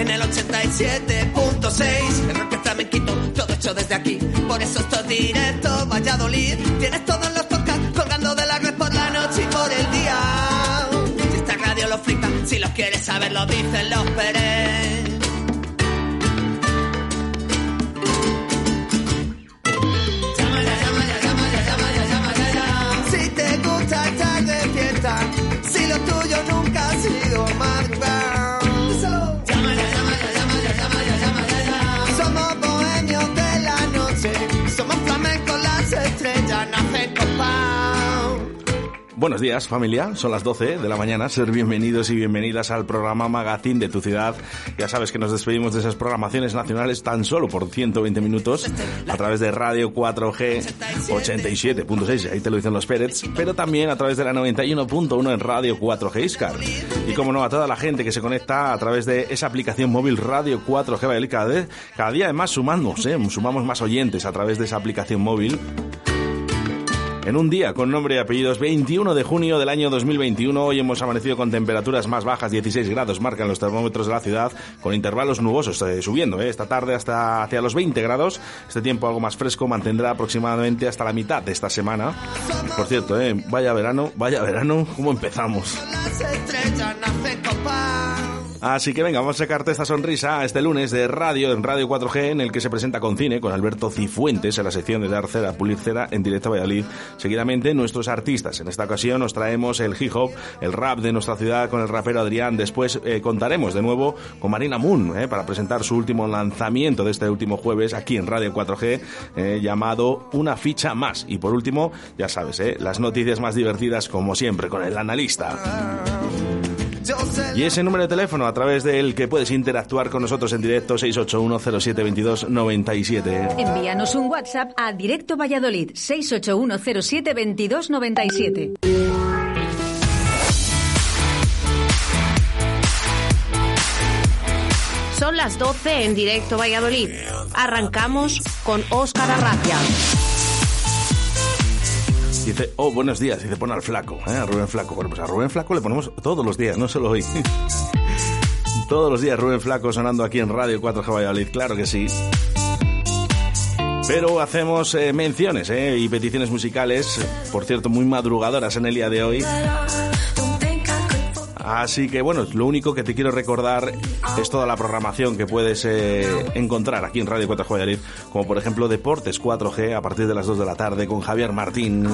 en el 87.6. El rock flamenquito, todo hecho desde aquí. Por eso esto es directo, Valladolid. Tienes todos los podcasts colgando de la red por la noche y por el día. Si esta radio lo flipa, si lo quieres saber, lo dicen los Pérez. Buenos días, familia. Son las 12 de la mañana. Ser bienvenidos y bienvenidas al programa Magazine de tu ciudad. Ya sabes que nos despedimos de esas programaciones nacionales tan solo por 120 minutos a través de Radio 4G 87.6, ahí te lo dicen los Pérez, pero también a través de la 91.1 en Radio 4G Iscar. Y como no, a toda la gente que se conecta a través de esa aplicación móvil Radio 4G Valladolid, cada, cada día además sumamos, ¿eh? sumamos más oyentes a través de esa aplicación móvil. En un día con nombre y apellidos 21 de junio del año 2021, hoy hemos amanecido con temperaturas más bajas, 16 grados marcan los termómetros de la ciudad, con intervalos nubosos eh, subiendo, eh, esta tarde hasta hacia los 20 grados. Este tiempo algo más fresco mantendrá aproximadamente hasta la mitad de esta semana. Por cierto, eh, vaya verano, vaya verano, ¿cómo empezamos? Así que venga, vamos a sacarte esta sonrisa este lunes de radio, en Radio 4G, en el que se presenta con cine, con Alberto Cifuentes, en la sección de Dar Cera, Pulir Cera, en directo a Valladolid. Seguidamente, nuestros artistas. En esta ocasión nos traemos el hip hop, el rap de nuestra ciudad con el rapero Adrián. Después eh, contaremos de nuevo con Marina Moon, eh, para presentar su último lanzamiento de este último jueves aquí en Radio 4G, eh, llamado Una ficha más. Y por último, ya sabes, eh, las noticias más divertidas, como siempre, con el analista. Y ese número de teléfono a través del que puedes interactuar con nosotros en directo 681072297. Envíanos un WhatsApp a Directo Valladolid 681072297. Son las 12 en directo Valladolid. Arrancamos con Óscar Arracia. Dice, oh, buenos días, y pone al flaco, ¿eh? a Rubén Flaco. Bueno, pues a Rubén Flaco le ponemos todos los días, no solo hoy. todos los días Rubén Flaco sonando aquí en Radio 4G Valladolid, claro que sí. Pero hacemos eh, menciones eh, y peticiones musicales, por cierto, muy madrugadoras en el día de hoy. Así que bueno, lo único que te quiero recordar es toda la programación que puedes eh, encontrar aquí en Radio 4G Valladolid, como por ejemplo Deportes 4G a partir de las 2 de la tarde con Javier Martín.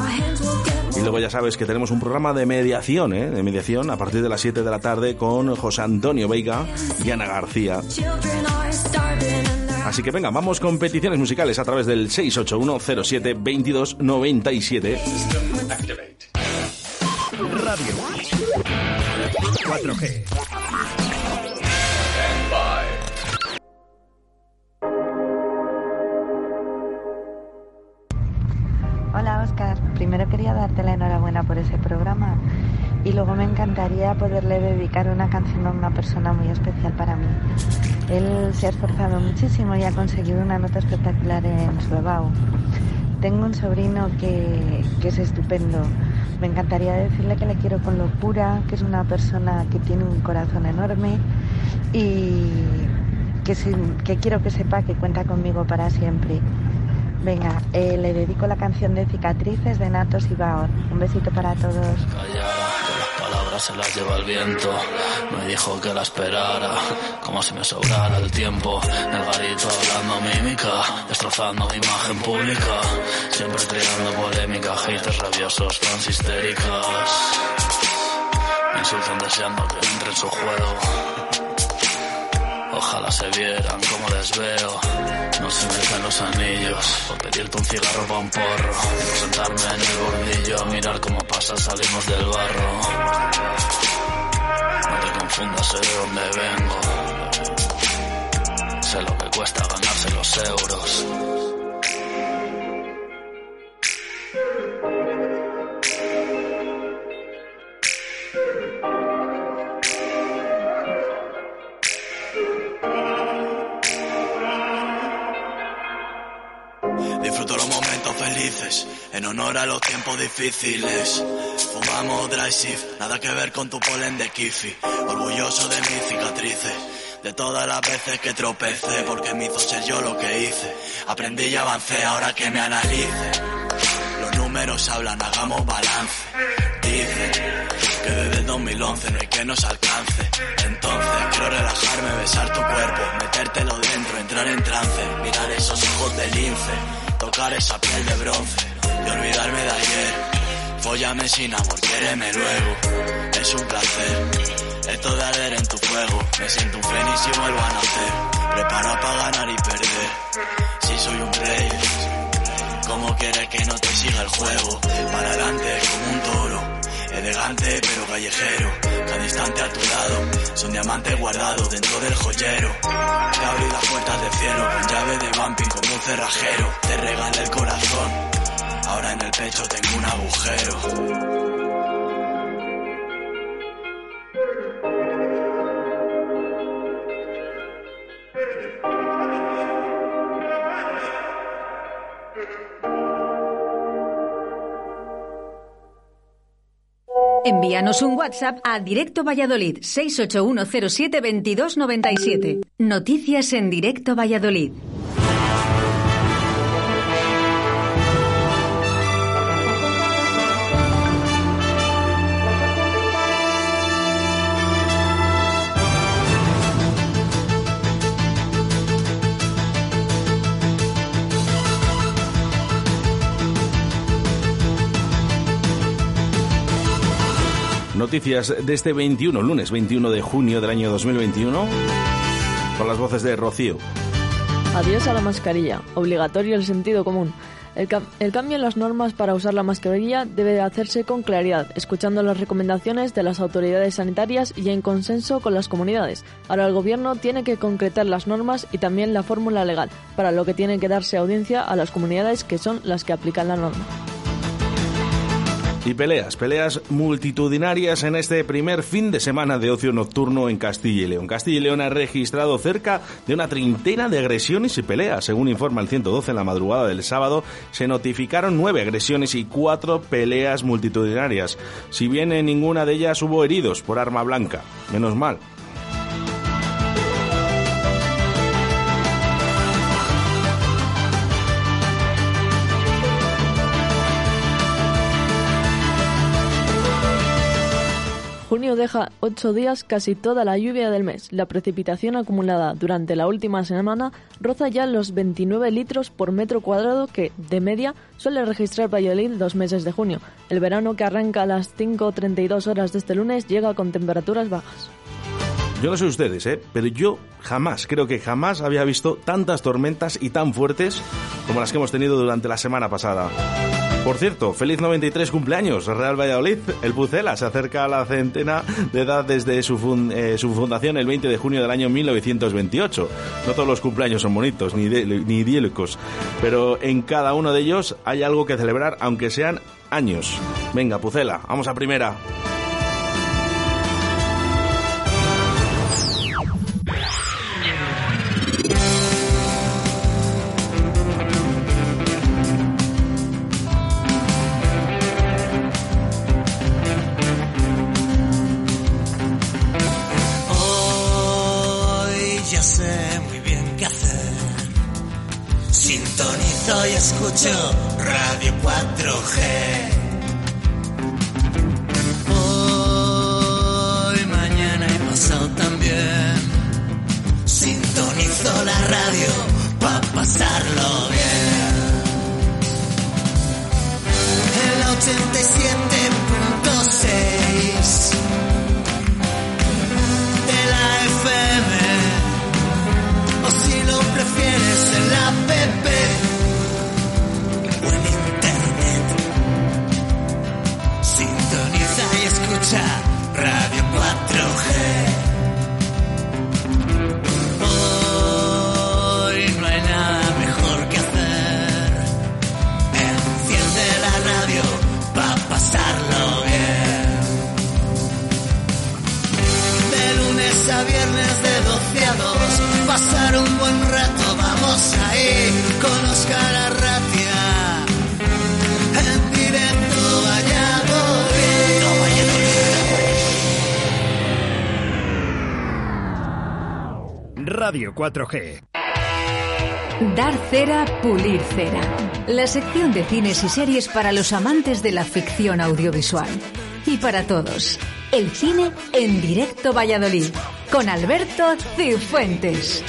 Y luego ya sabes que tenemos un programa de mediación, ¿eh? de mediación a partir de las 7 de la tarde con José Antonio Veiga y Ana García. Así que venga, vamos con peticiones musicales a través del 681072297. Radio 4G. Hola Oscar, primero quería darte la enhorabuena por ese programa y luego me encantaría poderle dedicar una canción a una persona muy especial para mí. Él se ha esforzado muchísimo y ha conseguido una nota espectacular en su. Tengo un sobrino que, que es estupendo. Me encantaría decirle que le quiero con locura, que es una persona que tiene un corazón enorme y que, sin- que quiero que sepa que cuenta conmigo para siempre. Venga, eh, le dedico la canción de Cicatrices de Natos y Baor. Un besito para todos. Se las lleva el viento. Me dijo que la esperara, como si me sobrara el tiempo. El garito hablando mímica, destrozando mi imagen pública. Siempre creando polémica, haters rabiosos, fans histéricas. Me insultan deseando que entre en su juego. Ojalá se vieran como les veo. No se me caen los anillos. Por pedirte un cigarro pa' un porro. Por sentarme en el bordillo a mirar cómo pasa, salimos del barro. No te confundas, sé de dónde vengo. Sé lo que cuesta ganarse los euros. En honor a los tiempos difíciles. Fumamos dry shift, nada que ver con tu polen de kifi. Orgulloso de mis cicatrices, De todas las veces que tropecé, porque me hizo ser yo lo que hice. Aprendí y avancé ahora que me analice. Los números hablan, hagamos balance. Dicen que desde el 2011 no hay que nos alcance. Entonces quiero relajarme, besar tu cuerpo, metértelo dentro, entrar en trance, mirar esos ojos de lince, tocar esa piel de bronce y olvidarme de ayer. Fóllame sin amor, quiéreme luego. Es un placer. Esto de arder en tu fuego. Me siento un fénix y vuelvo a nacer. Preparo para ganar y perder. Si soy un rey. ¿Cómo quieres que no te siga el juego? Para adelante como un toro. Elegante pero callejero. Cada instante a tu lado. Son diamantes guardados dentro del joyero. Te abrí las puertas del cielo con llave de vamping como un cerrajero. Te regalé el corazón. Ahora en el pecho tengo un agujero. Envíanos un WhatsApp a Directo Valladolid 681072297. Noticias en Directo Valladolid. Noticias de este 21, lunes 21 de junio del año 2021, con las voces de Rocío. Adiós a la mascarilla. Obligatorio el sentido común. El, el cambio en las normas para usar la mascarilla debe de hacerse con claridad, escuchando las recomendaciones de las autoridades sanitarias y en consenso con las comunidades. Ahora el Gobierno tiene que concretar las normas y también la fórmula legal, para lo que tiene que darse audiencia a las comunidades que son las que aplican la norma. Y peleas, peleas multitudinarias en este primer fin de semana de ocio nocturno en Castilla y León. Castilla y León ha registrado cerca de una treintena de agresiones y peleas. Según informa el 112, en la madrugada del sábado se notificaron nueve agresiones y cuatro peleas multitudinarias. Si bien en ninguna de ellas hubo heridos por arma blanca. Menos mal. Junio deja ocho días casi toda la lluvia del mes. La precipitación acumulada durante la última semana roza ya los 29 litros por metro cuadrado que, de media, suele registrar Valladolid los meses de junio. El verano que arranca a las 5.32 horas de este lunes llega con temperaturas bajas. Yo no sé ustedes, ¿eh? pero yo jamás, creo que jamás había visto tantas tormentas y tan fuertes como las que hemos tenido durante la semana pasada. Por cierto, feliz 93 cumpleaños, Real Valladolid. El Pucela se acerca a la centena de edad desde su, eh, fundación el 20 de junio del año 1928. No todos los cumpleaños son bonitos ni, de- ni idílicos, pero en cada uno de ellos hay algo que celebrar, aunque sean años. Venga, Pucela, vamos a primera. Escucho Radio 4G. Hoy, mañana y pasado también. Sintonizo la radio para pasarlo bien. El 87.6 de la FM o si lo prefieres en la con Oscar Arratia. En directo Valladolid. Radio 4G. Dar cera, pulir cera. La sección de cines y series para los amantes de la ficción audiovisual. Y para todos, el cine en directo Valladolid, con Alberto Cifuentes.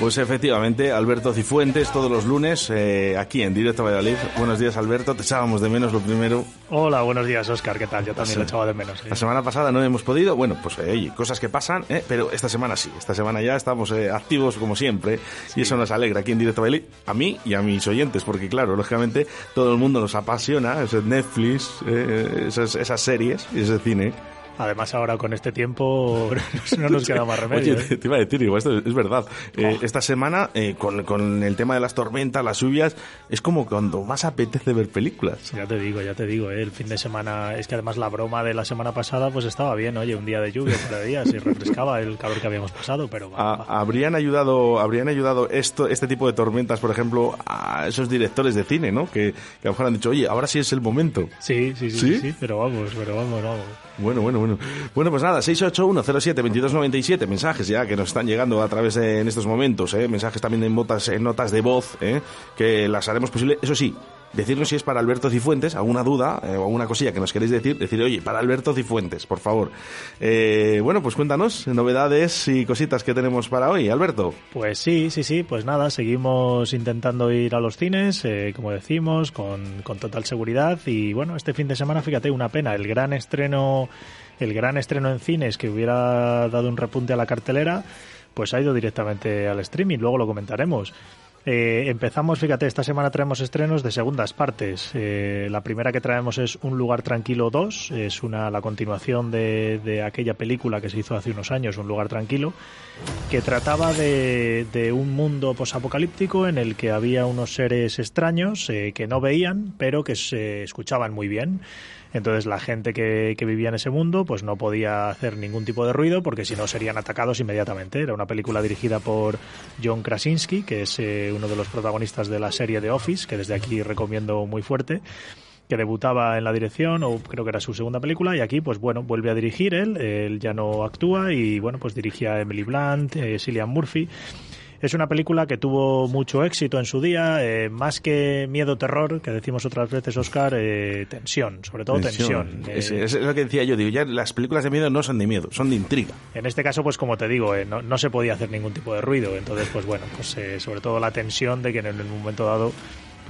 Pues efectivamente, Alberto Cifuentes, todos los lunes, eh, aquí en Directo Valladolid. Buenos días, Alberto. Te echábamos de menos lo primero. Hola, buenos días, Oscar. ¿Qué tal? Yo también lo echaba de menos. La semana pasada no hemos podido, bueno, pues eh, oye, cosas que pasan, eh, pero esta semana sí. Esta semana ya estamos eh, activos como siempre y eso nos alegra aquí en Directo Valladolid, a mí y a mis oyentes, porque claro, lógicamente todo el mundo nos apasiona, ese Netflix, eh, esas, esas series y ese cine. Además, ahora con este tiempo no nos queda más remedio. Oye, ¿eh? te, iba a decir, igual esto es verdad. Eh, esta semana, eh, con, con el tema de las tormentas, las lluvias, es como cuando más apetece ver películas. Ya te digo, ya te digo, ¿eh? el fin de semana, es que además la broma de la semana pasada pues estaba bien, oye, un día de lluvia, de días y refrescaba el calor que habíamos pasado, pero va, Ah, va. habrían ayudado habrían ayudado esto este tipo de tormentas por ejemplo a esos directores de cine no que, que a lo mejor han dicho oye ahora sí es el momento Sí, sí, sí, ¿Sí? sí, sí, pero vamos, pero vamos, vamos. Bueno bueno bueno bueno pues nada 681072297 mensajes ya que nos están llegando a través de en estos momentos ¿eh? mensajes también en notas en notas de voz ¿eh? que las haremos posible eso sí Decirnos si es para Alberto Cifuentes, alguna duda eh, o alguna cosilla que nos queréis decir, decir, oye, para Alberto Cifuentes, por favor. Eh, bueno, pues cuéntanos novedades y cositas que tenemos para hoy, Alberto. Pues sí, sí, sí, pues nada, seguimos intentando ir a los cines, eh, como decimos, con, con total seguridad y bueno, este fin de semana, fíjate, una pena, el gran estreno, el gran estreno en cines que hubiera dado un repunte a la cartelera, pues ha ido directamente al streaming, luego lo comentaremos. Eh, empezamos, fíjate, esta semana traemos estrenos de segundas partes. Eh, la primera que traemos es Un lugar tranquilo 2, es una la continuación de, de aquella película que se hizo hace unos años, Un lugar tranquilo, que trataba de, de un mundo posapocalíptico en el que había unos seres extraños eh, que no veían, pero que se escuchaban muy bien. Entonces la gente que, que vivía en ese mundo pues no podía hacer ningún tipo de ruido porque si no serían atacados inmediatamente. Era una película dirigida por John Krasinski, que es eh, uno de los protagonistas de la serie The Office, que desde aquí recomiendo muy fuerte que debutaba en la dirección, o creo que era su segunda película, y aquí, pues bueno, vuelve a dirigir él, él ya no actúa, y bueno, pues dirigía a Emily Blunt, eh, Cillian Murphy. Es una película que tuvo mucho éxito en su día, eh, más que miedo-terror, que decimos otras veces, Oscar, eh, tensión, sobre todo tensión. Eh, Es, es lo que decía yo, digo, ya las películas de miedo no son de miedo, son de intriga. En este caso, pues como te digo, eh, no, no se podía hacer ningún tipo de ruido. Entonces, pues bueno, pues eh, sobre todo la tensión de que en un momento dado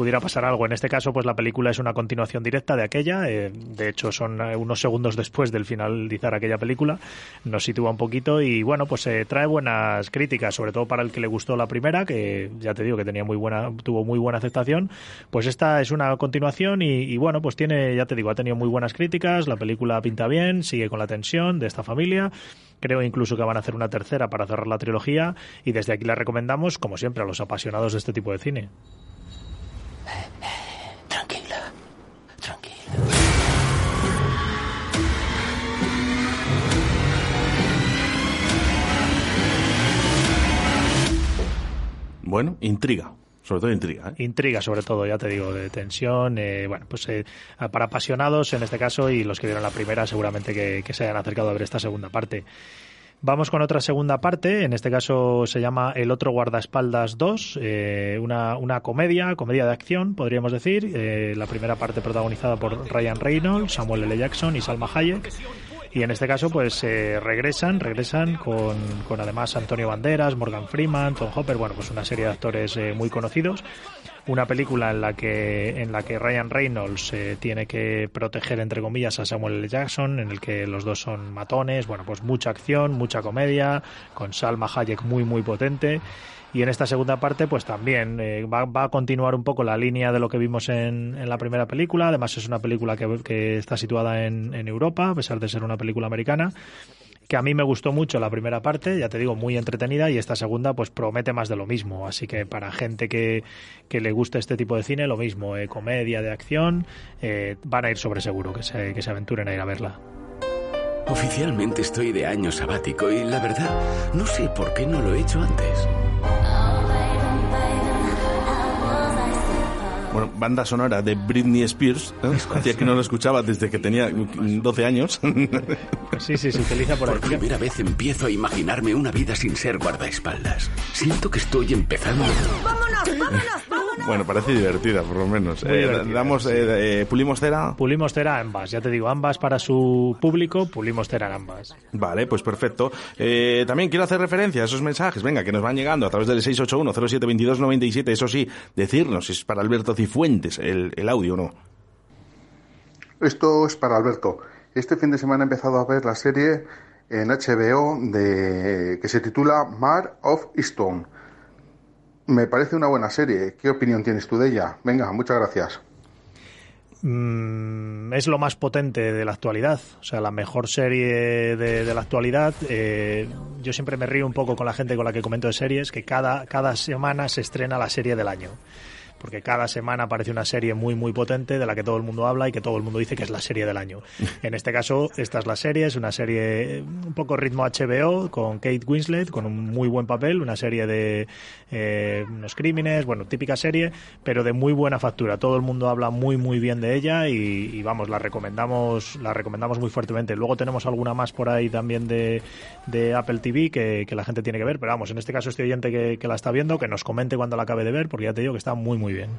pudiera pasar algo. En este caso, pues la película es una continuación directa de aquella. eh, de hecho, son eh, unos segundos después del finalizar aquella película. Nos sitúa un poquito y bueno, pues eh, trae buenas críticas, sobre todo para el que le gustó la primera, que ya te digo que tenía muy buena, tuvo muy buena aceptación. Pues esta es una continuación y, y bueno, pues tiene, ya te digo, ha tenido muy buenas críticas. La película pinta bien, sigue con la tensión de esta familia. Creo incluso que van a hacer una tercera para cerrar la trilogía y desde aquí la recomendamos, como siempre, a los apasionados de este tipo de cine. Tranquila, tranquila. Bueno, intriga, sobre todo intriga. ¿eh? Intriga, sobre todo, ya te digo, de tensión. eh, bueno, pues eh, para apasionados en este caso y los que vieron la primera, seguramente que, que se hayan acercado a ver esta segunda parte. Vamos con otra segunda parte, en este caso se llama El otro guardaespaldas 2, eh, una, una comedia, comedia de acción, podríamos decir. Eh, la primera parte protagonizada por Ryan Reynolds, Samuel L. Jackson y Salma Hayek. Y en este caso, pues eh, regresan, regresan con, con además Antonio Banderas, Morgan Freeman, Tom Hopper, bueno, pues una serie de actores eh, muy conocidos. Una película en la que, en la que Ryan Reynolds eh, tiene que proteger, entre comillas, a Samuel L. Jackson, en el que los dos son matones, bueno, pues mucha acción, mucha comedia, con Salma Hayek muy, muy potente. Y en esta segunda parte, pues también eh, va, va, a continuar un poco la línea de lo que vimos en, en la primera película. Además, es una película que, que está situada en, en, Europa, a pesar de ser una película americana. Que a mí me gustó mucho la primera parte, ya te digo, muy entretenida, y esta segunda, pues promete más de lo mismo. Así que para gente que, que le guste este tipo de cine, lo mismo, eh, comedia de acción, eh, van a ir sobre seguro, que se, que se aventuren a ir a verla. Oficialmente estoy de año sabático y la verdad, no sé por qué no lo he hecho antes. Bueno, banda sonora de Britney Spears. ¿eh? Hacía que no lo escuchaba desde que tenía 12 años. sí, sí, se utiliza por, por primera vez empiezo a imaginarme una vida sin ser guardaespaldas. Siento que estoy empezando. ¡Vámonos, vámonos, vámonos! Bueno, parece divertida, por lo menos. Eh, damos, eh, ¿Pulimos cera? Pulimos cera ambas, ya te digo, ambas para su público, pulimos cera en ambas. Vale, pues perfecto. Eh, también quiero hacer referencia a esos mensajes, venga, que nos van llegando a través del 681-072297, eso sí, decirnos si es para Alberto Cifuentes el, el audio o no. Esto es para Alberto. Este fin de semana he empezado a ver la serie en HBO de, que se titula Mar of Easton me parece una buena serie. ¿Qué opinión tienes tú de ella? Venga, muchas gracias. Mm, es lo más potente de la actualidad, o sea, la mejor serie de, la actualidad. Eh, yo siempre me río un poco con la gente con la que comento de series, que cada, cada semana se estrena la serie del año porque cada semana aparece una serie muy muy potente de la que todo el mundo habla y que todo el mundo dice que es la serie del año. En este caso, esta es la serie, es una serie un poco ritmo HBO con Kate Winslet, con un muy buen papel, una serie de eh, unos crímenes, bueno, típica serie, pero de muy buena factura. Todo el mundo habla muy muy bien de ella y, vamos, la recomendamos, la recomendamos muy fuertemente. Luego tenemos alguna más por ahí también de, de Apple TV que, que, la gente tiene que ver, pero vamos, en este caso este oyente que, que la está viendo, que nos comente cuando la acabe de ver, porque ya te digo que está muy muy bien.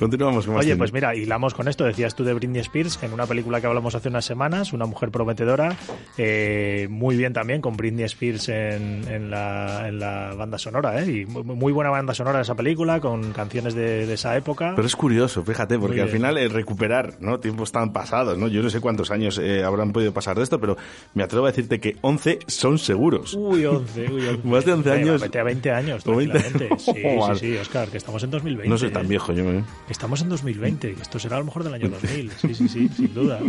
Continuamos con Oye, pues mira, hilamos con esto. Decías tú de Britney Spears, en una película que hablamos hace unas semanas, una mujer prometedora. Eh, muy bien también con Britney Spears en, la, banda sonora, ¿eh? Y muy buena banda sonora de esa película, con canciones de, esa época. Pero es curioso, fíjate, porque al final es recuperar, ¿no? Tiempos tan pasados, ¿no? Yo no sé cuántos años eh, habrán podido pasar de esto, pero me atrevo a decirte que 11 son seguros. Uy, 11, uy, 11. Más de 11 años. Vete a 20 años, 20. Sí, sí, sí, Oscar, que estamos en 2020. No soy tan viejo yo, ¿eh? Estamos en 2020, esto será a lo mejor del año 2000. Sí, sí, sí, sin duda.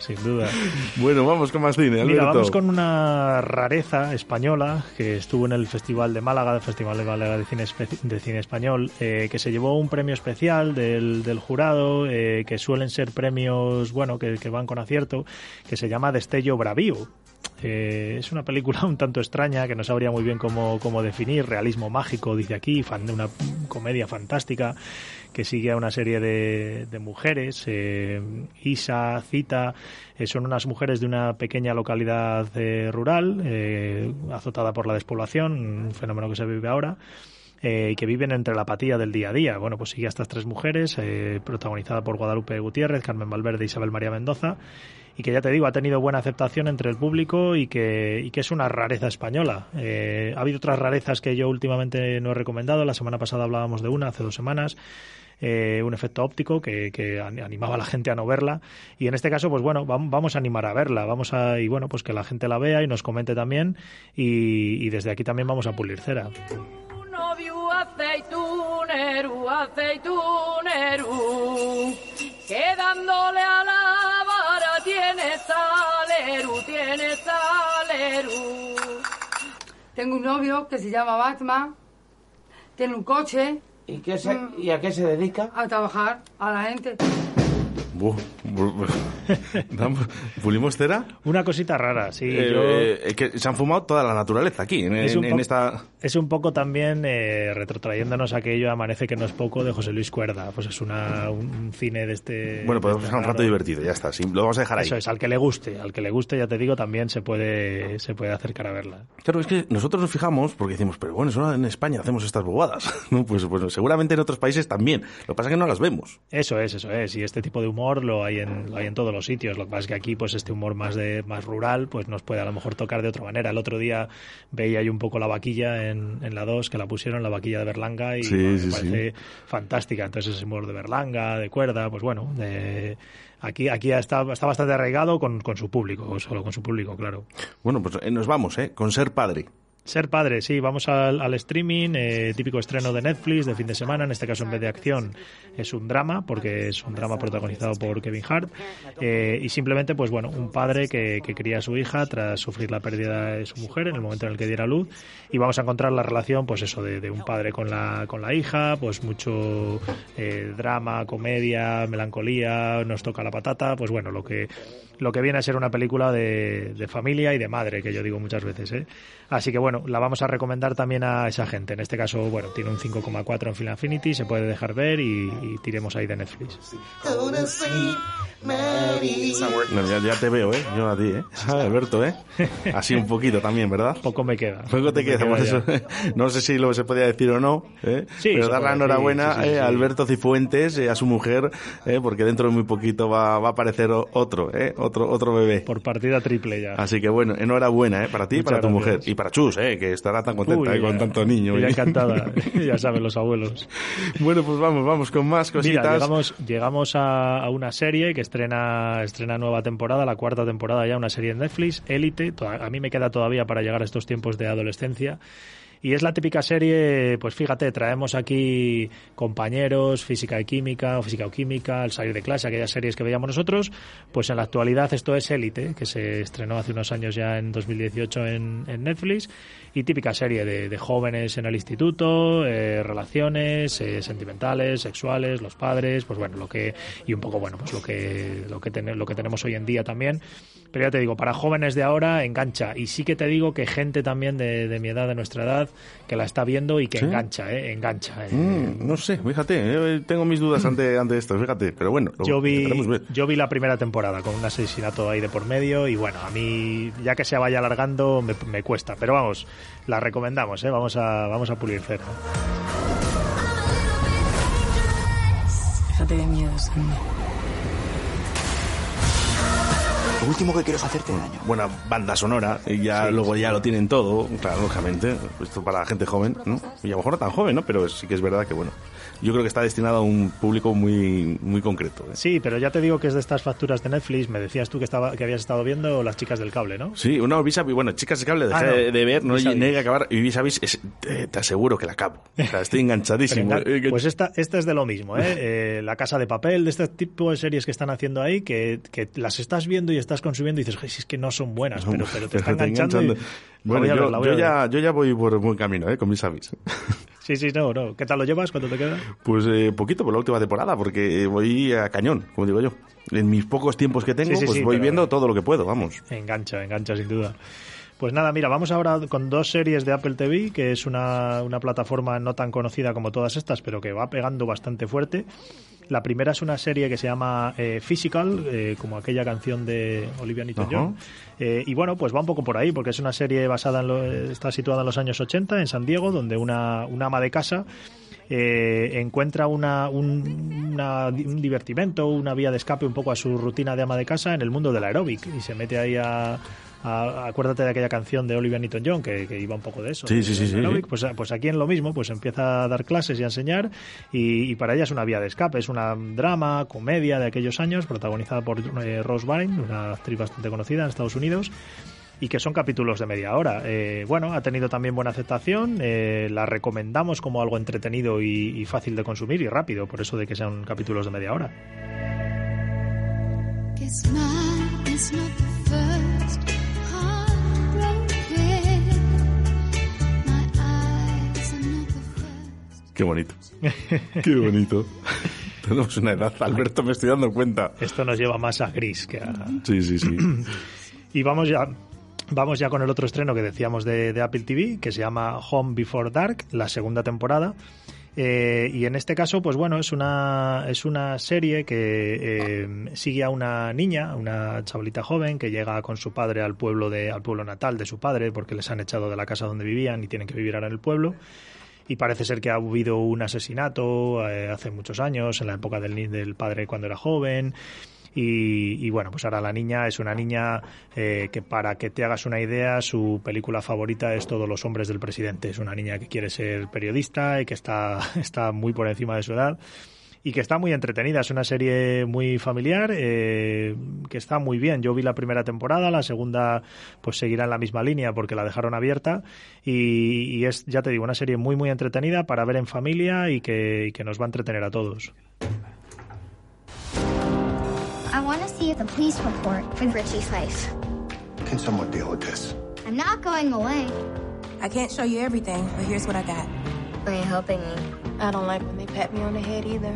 Sin duda. Bueno, vamos con más cine, Alberto. Mira, vamos con una rareza española que estuvo en el Festival de Málaga, el Festival de Málaga de Cine, de cine Español, eh, que se llevó un premio especial del, del jurado, eh, que suelen ser premios, bueno, que, que, van con acierto, que se llama Destello Bravío. Eh, es una película un tanto extraña que no sabría muy bien cómo, definir, realismo mágico, dice aquí, de una comedia fantástica que sigue a una serie de, mujeres. Eh, Isa, Cita, eh, son unas mujeres de una pequeña localidad eh, rural, azotada por la despoblación, un fenómeno que se vive ahora. y que viven entre la apatía del día a día. Bueno, pues sigue a estas tres mujeres, protagonizada por Guadalupe Gutiérrez, Carmen Valverde y Isabel María Mendoza, y que ya te digo, ha tenido buena aceptación entre el público y que, y que es una rareza española. ha habido otras rarezas que yo últimamente no he recomendado, la semana pasada hablábamos de una, hace dos semanas, eh, un efecto óptico que, que, animaba a la gente a no verla. Y en este caso, pues bueno, vamos a animar a verla, vamos a, y bueno, pues que la gente la vea y nos comente también. Y, y desde aquí también vamos a pulir cera. aceitunero, aceitunero, quedándole a la tiene salero. Tengo un novio que se llama Batman, tiene un coche ¿Y, qué se, mm. ¿Y a qué se dedica? A trabajar, a la gente. ¿Pulimos cera? Una cosita rara, sí. Eh, eh, que se han fumado toda la naturaleza aquí, en, esta... Es un poco también eh, retrotrayéndonos aquello Amanece que no es poco de José Luis Cuerda. Pues es una, un, cine de este... Bueno, podemos pasar un rato divertido, ya está. lo vamos a dejar ahí. Eso es, al que le guste. Al que le guste, ya te digo, también se puede, se puede acercar a verla. Claro, es que nosotros nos fijamos porque decimos, pero bueno, solo en España hacemos estas bobadas. pues, pues seguramente en otros países también. Lo que pasa es que no las vemos. Eso es, eso es. Y este tipo de humor lo hay en, lo hay en todos los sitios. Lo que pasa es que aquí, pues este humor más de más rural, pues nos puede a lo mejor tocar de otra manera. El otro día veía yo un poco la vaquilla en, en la 2, que la pusieron, la vaquilla de Berlanga, y me parece fantástica. Entonces ese humor de Berlanga, de cuerda, pues bueno, aquí, aquí está, está bastante arraigado con, con su público, solo con su público, claro. Bueno, pues eh, nos vamos, ¿eh? Con ser padre. Ser padre, sí, vamos al, streaming, eh, típico estreno de Netflix de fin de semana, en este caso en vez de acción es un drama, porque es un drama protagonizado por Kevin Hart, eh, y simplemente, pues bueno, un padre que, que cría a su hija tras sufrir la pérdida de su mujer en el momento en el que diera luz, y vamos a encontrar la relación, pues eso, de, de un padre con la, con la hija, pues mucho eh, drama, comedia, melancolía, nos toca la patata, pues bueno, lo que, lo que viene a ser una película de, de familia y de madre, que yo digo muchas veces, ¿eh? Así que bueno, la vamos a recomendar también a esa gente. En este caso, bueno, tiene un 5,4 en Film Affinity, se puede dejar ver y, y tiremos ahí de Netflix. No, ya, ya te veo, ¿eh? Yo a ti, ¿eh? Alberto, ¿eh? Así un poquito también, ¿verdad? Poco me queda. Poco te queda, por eso. No sé si lo se podía decir o no, ¿eh? Sí, pero dar la enhorabuena sí, sí, sí, eh, a. Alberto Cifuentes, eh, a su mujer, eh, porque dentro de muy poquito va, va a aparecer otro, ¿eh? Otro, otro bebé. Por partida triple ya. Así que bueno, enhorabuena, ¿eh? Para ti y para tu gracias. mujer. Y para Chus, ¿eh? Que estará tan contenta Uy, eh, con tanto niño. ¿eh? encantada, ya saben los abuelos. Bueno, pues vamos, vamos con más cositas. Mira, llegamos, llegamos a, a una serie que estrena, estrena nueva temporada, la cuarta temporada ya, una serie en Netflix, Élite. A mí me queda todavía para llegar a estos tiempos de adolescencia. Y es la típica serie, pues fíjate, traemos aquí compañeros, física y química, o física o química, el salir de clase, aquellas series que veíamos nosotros, pues en la actualidad esto es Élite, que se estrenó hace unos años ya en 2018 en, en Netflix, y típica serie de, de jóvenes en el instituto, eh, relaciones eh, sentimentales, sexuales, los padres, pues bueno, lo que, y un poco, bueno, pues lo que, lo que, lo que tenemos hoy en día también. Pero ya te digo, para jóvenes de ahora engancha. Y sí que te digo que gente también de, de mi edad, de nuestra edad, que la está viendo y que ¿Sí? engancha, ¿eh? Engancha. eh. Mm, no sé, fíjate, eh, tengo mis dudas ante, ante esto, fíjate, pero bueno, lo Yo vi, ver. yo vi la primera temporada con un asesinato ahí de por medio y bueno, a mí ya que se vaya alargando me, me cuesta, pero vamos, la recomendamos, ¿eh? vamos, a, vamos a pulir cero. Déjate de miedos, anda. Lo último que quiero es hacerte daño. Buena banda sonora, y ya luego ya lo tienen todo, claro, lógicamente. Esto para la gente joven, ¿no? Y a lo mejor no tan joven, ¿no? Pero sí que es verdad que, bueno, yo creo que está destinado a un público muy, muy concreto. ¿eh? Sí, pero ya te digo que es de estas facturas de Netflix, me decías tú que, estaba, que habías estado viendo Las chicas del cable, ¿no? Sí, una vis a vis, bueno, chicas de cable dejé Ah, no. de, de ver, no llegué a acabar, y vis a vis, es- te, te aseguro que la acabo. O sea, estoy enganchadísimo. Engan- Eh, Pues esta, esta es de lo mismo, ¿eh? Eh, La Casa de Papel, de este tipo de series que están haciendo ahí, que, que las estás viendo y estás consumiendo y dices, "Ay, si es que no son buenas, pero, pero te está Pero te enganchando. y- Bueno, yo, ya, yo ya voy por buen camino, ¿eh? Con mis avis. Sí, sí, no, no. ¿Qué tal lo llevas? ¿Cuánto te queda? Pues eh, poquito por la última temporada, porque eh, voy a cañón, como digo yo. En mis pocos tiempos que tengo, Sí, sí, pues sí, voy viendo todo lo que puedo, vamos. Engancha, engancha sin duda. Pues nada, mira, vamos ahora con dos series de Apple TV, que es una, una plataforma no tan conocida como todas estas, pero que va pegando bastante fuerte. La primera es una serie que se llama eh, Physical, eh, como aquella canción de Olivia Newton-John. Eh, y bueno, pues va un poco por ahí, porque es una serie basada en lo, está situada en los años 80 en San Diego, donde una, una ama de casa eh, encuentra una, un, una- un divertimento, una vía de escape un poco a su rutina de ama de casa en el mundo del aeróbic y se mete ahí a... a- acuérdate de aquella canción de Olivia Newton-John que, que iba un poco de eso. Sí, sí, sí, sí. Pues, pues aquí en lo mismo, pues empieza a dar clases y a enseñar y, y para ella es una vía de escape, es una drama, comedia de aquellos años protagonizada por eh, Rose Byrne, una actriz bastante conocida en Estados Unidos y que son capítulos de media hora. Eh, bueno, ha tenido también buena aceptación, eh, la recomendamos como algo entretenido y, y fácil de consumir y rápido, por eso de que sean capítulos de media hora. Qué bonito. Qué bonito. Tenemos una edad, Alberto, me estoy dando cuenta. Esto nos lleva más a gris que a... Sí, sí, sí. Y vamos ya, vamos ya con el otro estreno que decíamos de, de Apple TV, que se llama Home Before Dark, la segunda temporada. Eh, y en este caso, pues bueno, es una, es una serie que eh, sigue a una niña, una chavalita joven que llega con su padre al pueblo, de, al pueblo natal de su padre porque les han echado de la casa donde vivían y tienen que vivir ahora en el pueblo. Y parece ser que ha habido un asesinato eh, hace muchos años, en la época del, del padre cuando era joven. Y, y bueno, pues ahora la niña es una niña eh, que para que te hagas una idea, su película favorita es Todos los hombres del presidente. Es una niña que quiere ser periodista y que está, está muy por encima de su edad. Y que está muy entretenida. Es una serie muy familiar, eh, que está muy bien. Yo vi la primera temporada, la segunda pues seguirá en la misma línea porque la dejaron abierta y, y es, ya te digo, una serie muy muy entretenida para ver en familia y que, y que nos va a entretener a todos. I want to see the police report for Richie Fife. Can someone deal with this? I'm not going away. I can't show you everything, but here's what I got. Are you helping me? I don't like when they pat me on the head either.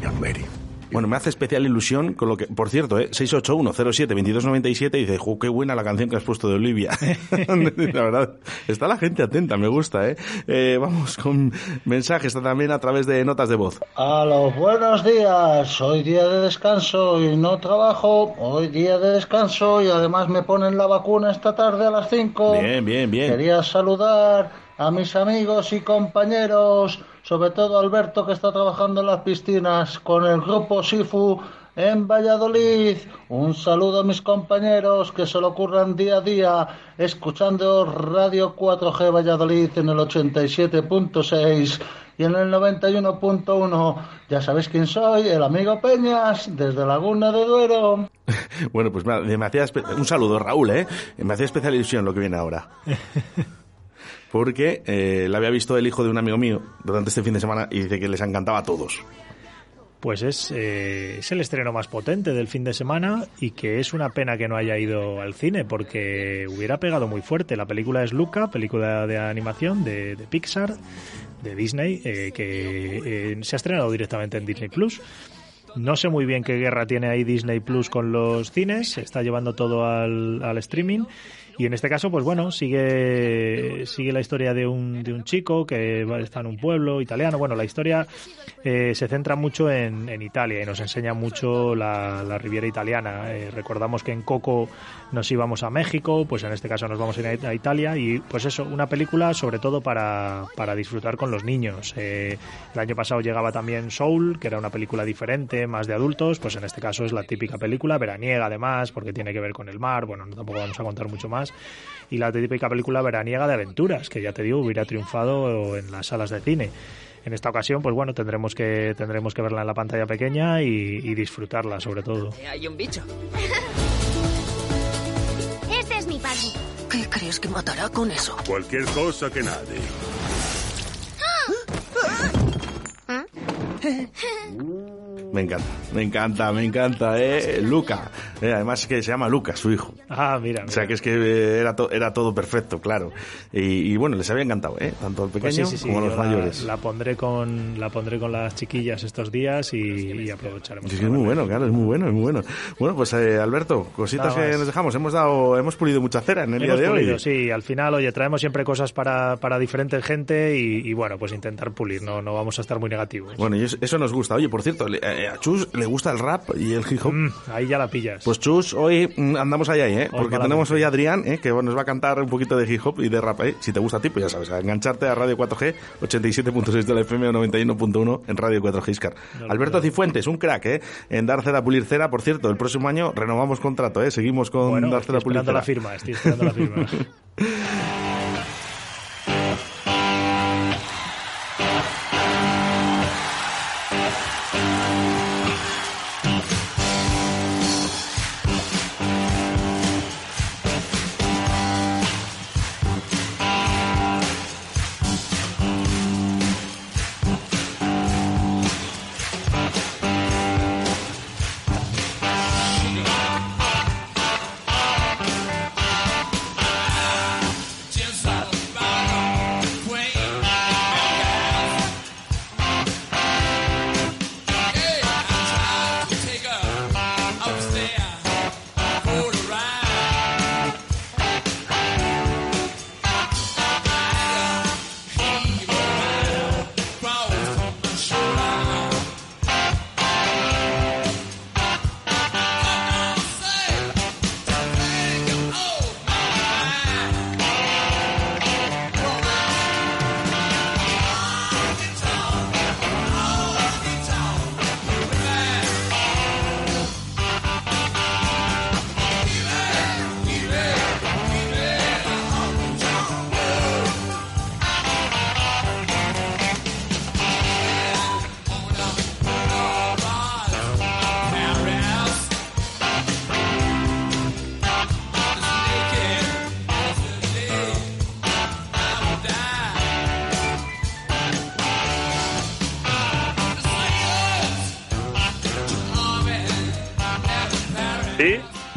Young lady. Bueno, me hace especial ilusión con lo que, por cierto, ¿eh? 681-07-2297 dice, "Jo, qué buena la canción que has puesto de Olivia. la verdad, está la gente atenta, me gusta, ¿eh? Eh, Vamos con mensajes también a través de notas de voz. A los buenos días, hoy día de descanso y no trabajo, hoy día de descanso y además me ponen la vacuna esta tarde a las 5. Bien, bien, bien. Quería saludar a mis amigos y compañeros, sobre todo Alberto que está trabajando en las piscinas con el grupo Sifu en Valladolid. Un saludo a mis compañeros que se lo ocurran día a día escuchando Radio 4G Valladolid en el 87.6 y en el 91.1. Ya sabéis quién soy, el amigo Peñas, desde Laguna de Duero. Bueno, pues me, me hacía un saludo, Raúl, ¿eh? Me hacía especial ilusión lo que viene ahora. Porque eh, la había visto el hijo de un amigo mío durante este fin de semana y dice que les encantaba a todos. Pues es, eh, es el estreno más potente del fin de semana y que es una pena que no haya ido al cine porque hubiera pegado muy fuerte. La película es Luca, película de animación de, de Pixar, de Disney, eh, que eh, se ha estrenado directamente en Disney Plus. No sé muy bien qué guerra tiene ahí Disney Plus con los cines, se está llevando todo al, al streaming. Y en este caso, pues bueno, sigue, sigue la historia de un, de un chico que está en un pueblo italiano. Bueno, la historia eh, se centra mucho en, en Italia y nos enseña mucho la, la Riviera italiana. Eh, recordamos que en Coco nos íbamos a México, pues en este caso nos vamos a ir a Italia y pues eso, una película sobre todo para, para disfrutar con los niños. Eh, el año pasado llegaba también Soul, que era una película diferente, más de adultos, pues en este caso es la típica película, veraniega además, porque tiene que ver con el mar, bueno, no tampoco vamos a contar mucho más, y la típica película veraniega de aventuras, que ya te digo, hubiera triunfado en las salas de cine. En esta ocasión, pues bueno, tendremos que, tendremos que verla en la pantalla pequeña y, y disfrutarla sobre todo. Hay un bicho. Este es mi padre. ¿Qué crees que matará con eso? Cualquier cosa que nadie. Me encanta, me encanta, me encanta, ¿eh? Luca. Eh, además que se llama Lucas, su hijo. Ah, mira. O sea que es que eh, era, to- era todo perfecto, claro. Y, y bueno, les había encantado, ¿eh? Tanto al Pues pequeño sí, sí, sí, como a los yo la- mayores. La, pondré con la pondré con las chiquillas estos días y, y aprovecharemos. Es muy bueno, claro, es muy bueno, es muy bueno. Bueno, pues eh, Alberto, cositas que nos dejamos. Hemos dado, hemos pulido mucha cera en el Hemos día de pulido, hoy. sí, al final, oye, traemos siempre cosas para, para diferente gente y, y, bueno, pues intentar pulir, no, no vamos a estar muy negativos. Bueno, y eso, eso nos gusta. Oye, por cierto, le- eh, a Chus le gusta el rap y el hip hop. Mm, ahí ya la pillas. Pues Chus, hoy mm, andamos allá, ¿eh? Porque tenemos hoy a Adrián, ¿eh? Que nos va a cantar un poquito de hip hop y de rap, ¿eh? Si te gusta a ti, pues ya sabes, a engancharte a Radio 4G, 87.6 de la FM o 91.1 en Radio 4G Iscar. Alberto Cifuentes, un crack, ¿eh? En Dar Cera Pulir Cera, por cierto, el próximo año renovamos contrato, ¿eh? Seguimos con bueno, Dar Cera Pulir esperando Cera. la firma, estoy esperando la firma.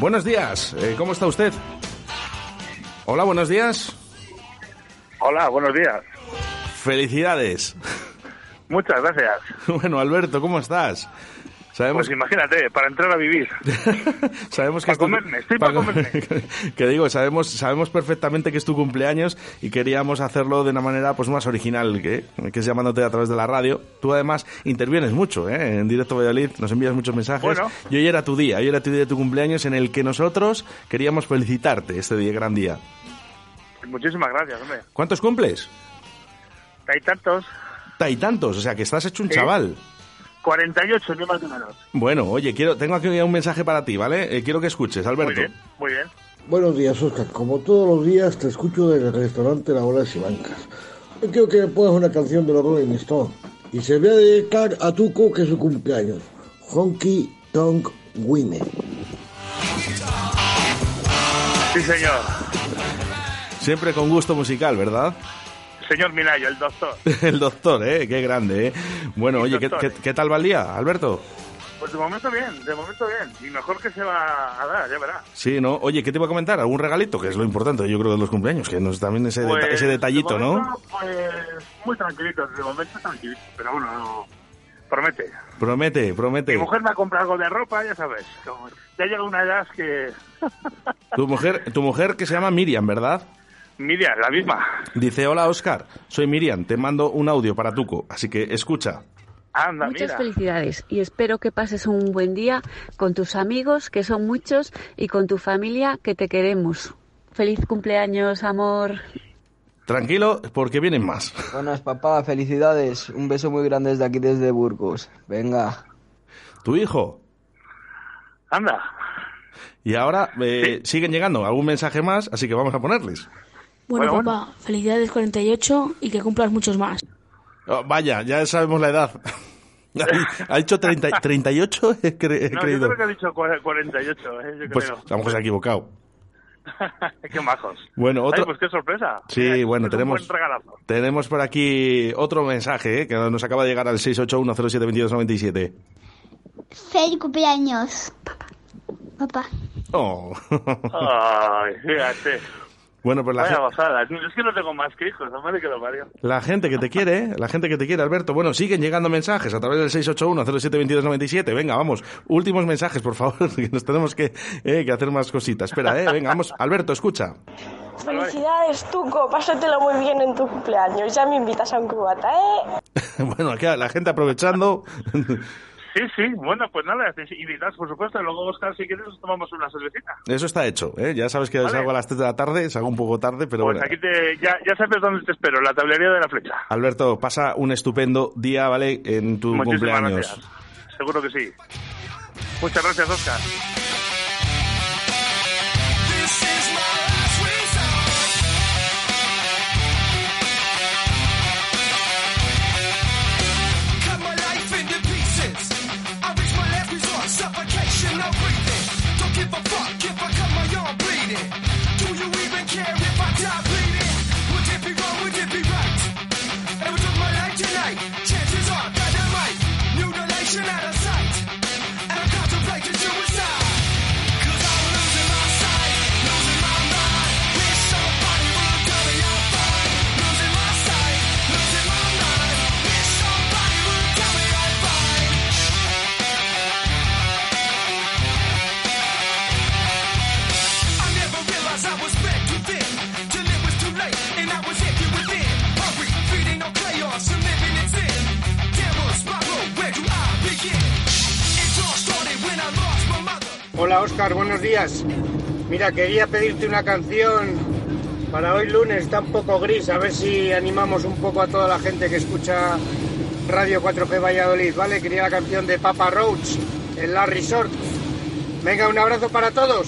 Buenos días, eh, ¿cómo está usted? Hola, buenos días. Hola, buenos días. Felicidades. Muchas gracias. Bueno, Alberto, ¿cómo estás? Sabemos, Pues imagínate, para entrar a vivir. sabemos que Para tu- comerme, estoy para comerme. que digo, sabemos, sabemos perfectamente que es tu cumpleaños y queríamos hacerlo de una manera pues más original, que, que es llamándote a través de la radio. Tú además intervienes mucho, ¿eh? En directo Valladolid, nos envías muchos mensajes. Bueno. Y hoy era tu día, hoy era tu día de tu cumpleaños en el que nosotros queríamos felicitarte este día, gran día. Muchísimas gracias, hombre. ¿Cuántos cumples? Hay tantos. Hay tantos, o sea que estás hecho un Sí. chaval. 48, ni más ni menos. Bueno, oye, quiero, tengo aquí un mensaje para ti, ¿vale? Eh, quiero que escuches, Alberto. Muy bien, muy bien. Buenos días, Oscar. Como todos los días, te escucho desde el restaurante La Bola de Simancas. Yo quiero que me pongas una canción de los Rolling Stones. Y se voy a dedicar a Tuco, que es su cumpleaños. Honky Tonk Women. Sí, señor. Siempre con gusto musical, ¿verdad? Señor Minayo, el doctor. El doctor, ¿eh? Qué grande, ¿eh? Bueno, oye, ¿qué, doctor, qué, qué tal va el día, Alberto? Pues de momento bien, de momento bien. Y mejor que se va a dar, ya verá. Sí, ¿no? Oye, ¿qué te iba a comentar? ¿Algún regalito? Que es lo importante, yo creo, de los cumpleaños, que nos también ese, deta- Pues, ese detallito, de ¿no? Pues muy tranquilito, de momento tranquilito. Pero bueno, no- promete. Promete, promete. Mi mujer me ha comprado algo de ropa, ya sabes. Ya llega una edad que... Tu mujer, tu mujer que se llama Miriam, ¿verdad? Miriam, la misma. Dice, hola Oscar, soy Miriam, te mando un audio para Tuco, así que escucha. Anda, Muchas mira. felicidades y espero que pases un buen día con tus amigos, que son muchos, y con tu familia, que te queremos. Feliz cumpleaños, amor. Tranquilo, porque vienen más. Buenas, papá, felicidades. Un beso muy grande desde aquí, desde Burgos. Venga. Tu hijo. Anda. Y ahora eh, siguen llegando algún mensaje más, así que vamos a ponerles. Bueno, Bueno, papá, felicidades 48 y que cumplas muchos más. Oh, vaya, ya sabemos la edad. ha dicho 30, 38, he, cre- he No, yo creído. creo que ha dicho cua- 48, ¿eh? Yo Pues creo. a lo mejor se ha equivocado. qué majos. Bueno, otro- Ay, pues qué sorpresa. Sí, Mira, bueno, tenemos-. Tenemos por aquí otro mensaje eh, que nos acaba de llegar al 681072297. Feliz cumpleaños. Papá. Oh. Ay, fíjate. Bueno, pues la, Vaya ge- gozada. Es que no tengo más que hijos, no me que lo parió. la gente que te quiere, eh, la gente que te quiere, Alberto. Bueno, siguen llegando mensajes a través del 681072297. Venga, vamos. Últimos mensajes, por favor, que nos tenemos que, eh, que hacer más cositas. Espera, eh, venga, vamos. Alberto, escucha. Felicidades, Tuco. Pásatelo muy bien en tu cumpleaños. Ya me invitas a un cubata, ¿eh? bueno, aquí la gente aprovechando. Sí, sí, bueno, pues nada, invitas, por supuesto, y luego, Oscar, si quieres, nos tomamos una cervecita. Eso está hecho, ¿eh? Ya sabes que Vale. salgo a las 3 de la tarde, salgo un poco tarde, pero Pues bueno. aquí te, ya, ya sabes dónde te espero, la tablería de la flecha. Alberto, pasa un estupendo día, ¿vale? En tu Muchísimas cumpleaños. gracias. Seguro que sí. Muchas gracias, Oscar. Hola Oscar, buenos días. Mira, quería pedirte una canción para hoy lunes, está un poco gris, a ver si animamos un poco a toda la gente que escucha Radio 4G Valladolid, ¿vale? Quería la canción de Papa Roach, en la Resort. Venga, un abrazo para todos.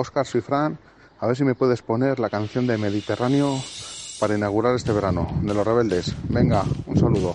Oscar soy A ver si me puedes poner la canción de Mediterráneo para inaugurar este verano, de los rebeldes. Venga, un saludo.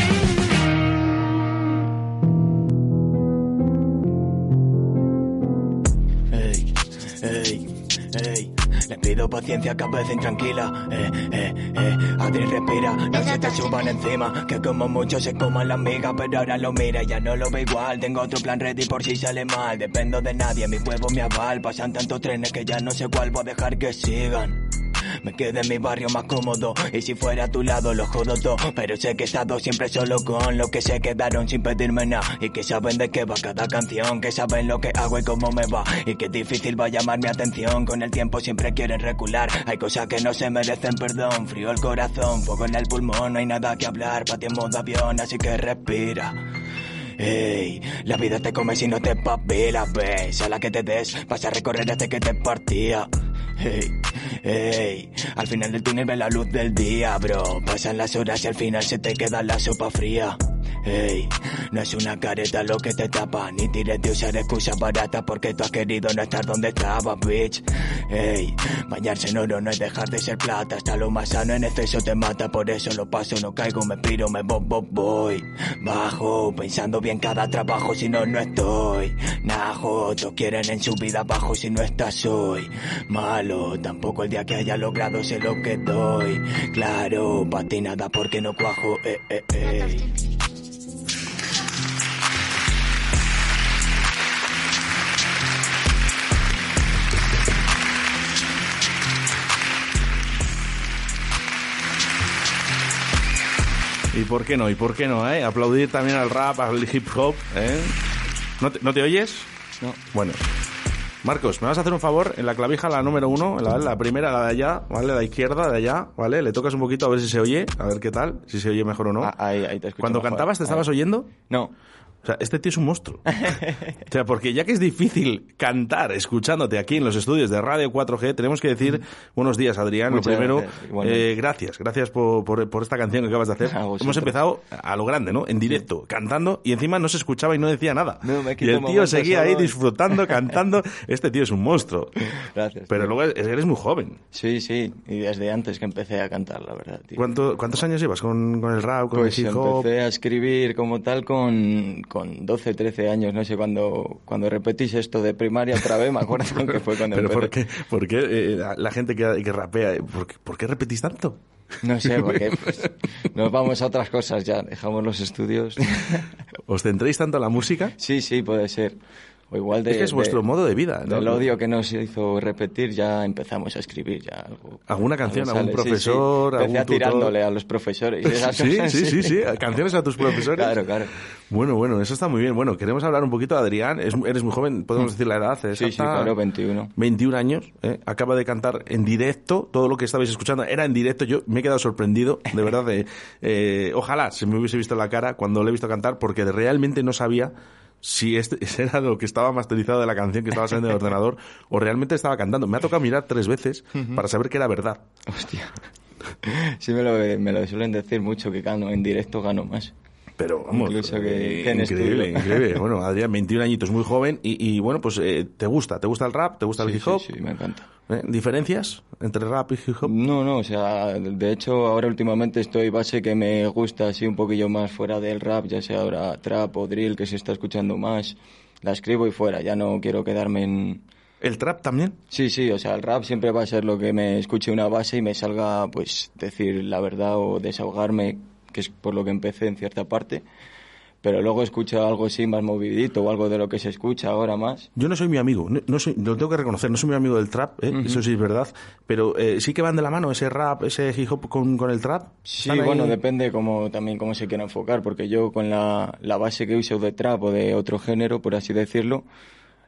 pido paciencia que a veces intranquila. Eh, eh, eh, Adri respira, no se te suban encima. Que como mucho se coman las migas, pero ahora lo mira y ya no lo ve igual. Tengo otro plan ready por si sale mal. Dependo de nadie, mi huevo me aval. Pasan tantos trenes que ya no sé cuál voy a dejar que sigan me quede en mi barrio más cómodo. Y si fuera a tu lado lo jodo todo, pero sé que he estado siempre solo con los que se quedaron sin pedirme nada. Y que saben de qué va cada canción, que saben lo que hago y cómo me va. Y que difícil va a llamar mi atención, con el tiempo siempre quieren recular. Hay cosas que no se merecen perdón, frío el corazón, fuego en el pulmón, no hay nada que hablar, para ti en modo avión, así que respira. Ey, la vida te come si no te papilas, ves. A la que te des, vas a recorrer hasta que te partía. Ey, ey, al final del túnel ve la luz del día, bro. Pasan las horas y al final se te queda la sopa fría. Ey, no es una careta lo que te tapa, ni tires de usar excusas baratas porque tú has querido no estar donde estabas, bitch. Ey, bañarse en oro no es dejar de ser plata, hasta lo más sano en exceso te mata, por eso lo paso, no caigo, me piro, me bo, bo, voy. Bajo, pensando bien cada trabajo, si no, no estoy. Najo, todos quieren en su vida bajo si no estás hoy. Malo, tampoco el día que haya logrado sé lo que doy. Claro, pa' ti nada porque no cuajo, eh, eh, eh. ¿Y por qué no? ¿Y por qué no? Eh? Aplaudir también al rap, al hip hop. ¿eh? ¿No, te, ¿No te oyes? No. Bueno. Marcos, me vas a hacer un favor en la clavija, la número uno, la, la primera, la de allá, ¿vale? La izquierda, de allá, ¿vale? Le tocas un poquito a ver si se oye, a ver qué tal, si se oye mejor o no. Ah, ahí, ahí te escucho Cuando mejor. cantabas, ¿te estabas oyendo? No. O sea, este tío es un monstruo. o sea, porque ya que es difícil cantar escuchándote aquí en los estudios de Radio 4G, tenemos que decir buenos días, Adrián. Muchas Lo primero, gracias, eh, gracias, gracias por, por, por esta canción que acabas de hacer. A vosotros. Hemos empezado a lo grande, ¿no? En directo, cantando, y encima no se escuchaba y no decía nada. No, me y el tío seguía ahí solo disfrutando, cantando. Este tío es un monstruo. Gracias. Pero tío. luego eres muy joven. Sí, sí, y desde antes que empecé a cantar, la verdad, tío. ¿Cuánto, ¿Cuántos años llevas con, con el rap, con Pues el hip hop? empecé a escribir como tal con, con 12, 13 años, no sé, cuando, cuando repetís esto de primaria otra vez, me acuerdo que fue cuando ¿Pero por qué, por qué eh, la- la gente que, que rapea, eh, ¿por qué, por qué repetís tanto? No sé, porque pues, nos vamos a otras cosas ya, dejamos los estudios. ¿Os centréis tanto en la música? Sí, sí, puede ser. O igual de, Es que es vuestro de- modo de vida, ¿no? Del odio que nos hizo repetir, ya empezamos a escribir ya algo. ¿Alguna canción, algún sale, sí, profesor, sí. algún tutor? tirándole a los profesores. esas Sí, cosas, sí, sí, sí, canciones a tus profesores. Claro, claro. Bueno, bueno, eso está muy bien. Bueno, queremos hablar un poquito de Adrián. Es- eres muy joven, podemos decir la edad. Sí, sí, exacta. claro, 21. 21 años. ¿eh? Acaba de cantar en directo. Todo lo que estabais escuchando era en directo. Yo me he quedado sorprendido, de verdad. de, eh, ojalá se me hubiese visto la cara cuando le he visto cantar, porque realmente no sabía si este era lo que estaba masterizado de la canción que estaba saliendo del ordenador o realmente estaba cantando. Me ha tocado mirar tres veces para saber que era verdad. Hostia. Sí, me lo, me lo suelen decir mucho, que gano en directo gano más. Pero vamos, Incluso que, eh, que en increíble, increíble. Bueno, Adrián, 21 añitos, muy joven y, y, bueno, pues eh, te gusta, te gusta el rap, te gusta el Sí, hip hop. Sí, sí, me encanta. ¿Eh? ¿Diferencias entre rap y hip hop? No, no, o sea, de hecho ahora últimamente estoy base que me gusta así un poquillo más fuera del rap, ya sea ahora trap o drill que se está escuchando más, la escribo y fuera, ya no quiero quedarme en... ¿El trap también? Sí, sí, o sea, el rap siempre va a ser lo que me escuche una base y me salga pues decir la verdad o desahogarme, que es por lo que empecé en cierta parte. Pero luego escucho algo así más movidito o algo de lo que se escucha ahora más. Yo no soy mi amigo, no, no soy, lo tengo que reconocer, no soy mi amigo del trap, ¿eh? eso sí es verdad, pero eh, sí que van de la mano ese rap, ese hip hop con, con el trap. Sí, bueno, depende como, también cómo se quiera enfocar, porque yo con la, la base que uso de trap o de otro género, por así decirlo,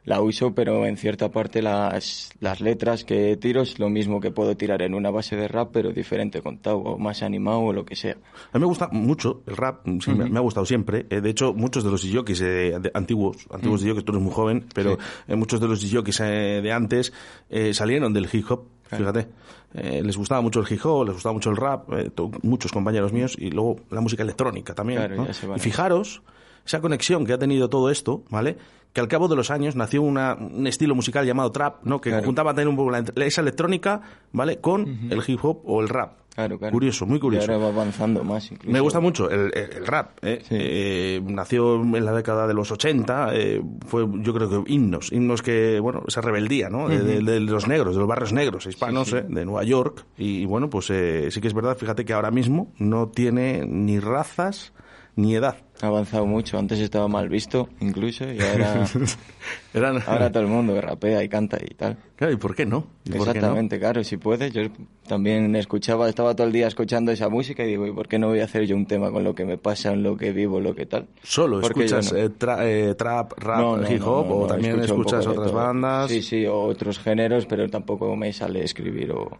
la uso, pero en cierta parte las, las letras que tiro es lo mismo que puedo tirar en una base de rap, pero diferente contado, o más animado o lo que sea. A mí me gusta mucho el rap, sí, me, Ujú. me ha gustado siempre. Eh, de hecho, muchos de los jockeys eh, antiguos, antiguos Mm. jockeys, tú eres muy joven, pero Sí. eh, muchos de los jockeys eh, de antes eh, salieron del hip hop, fíjate. Eh, les gustaba mucho el hip hop, les gustaba mucho el rap, eh, muchos compañeros míos, y luego la música electrónica también. Claro, ¿no? Y fijaros esa conexión que ha tenido todo esto, ¿vale? Que al cabo de los años nació una- un estilo musical llamado trap, ¿no? Que Claro. juntaba también un poco la, esa electrónica, ¿vale? Con el hip hop o el rap. Claro, claro. Curioso, muy curioso. Y ahora va avanzando más incluso. Me gusta mucho el, el- el rap. ¿eh? Eh, nació en la década de los 80. eh, fue, yo creo que himnos. Himnos que, bueno, esa rebeldía, ¿no? De, de- de los negros, de los barrios negros hispanos, Sí, sí. ¿eh? de Nueva York. Y, y bueno, pues eh, sí que es verdad, fíjate que ahora mismo no tiene ni razas ni edad. Ha avanzado mucho. Antes estaba mal visto, incluso, y ahora, ahora todo el mundo rapea y canta y tal. Claro, ¿y por qué no? ¿Y por qué no? Exactamente, claro, si puedes. Yo también escuchaba, estaba todo el día escuchando esa música y digo, ¿y por qué no voy a hacer yo un tema con lo que me pasa, en lo que vivo, lo que tal? ¿Solo ¿Por qué yo escuchas no? eh, tra- eh, trap, rap, No, hip hop o también escuchas otras bandas? Sí, sí, o otros géneros, pero tampoco me sale escribir o,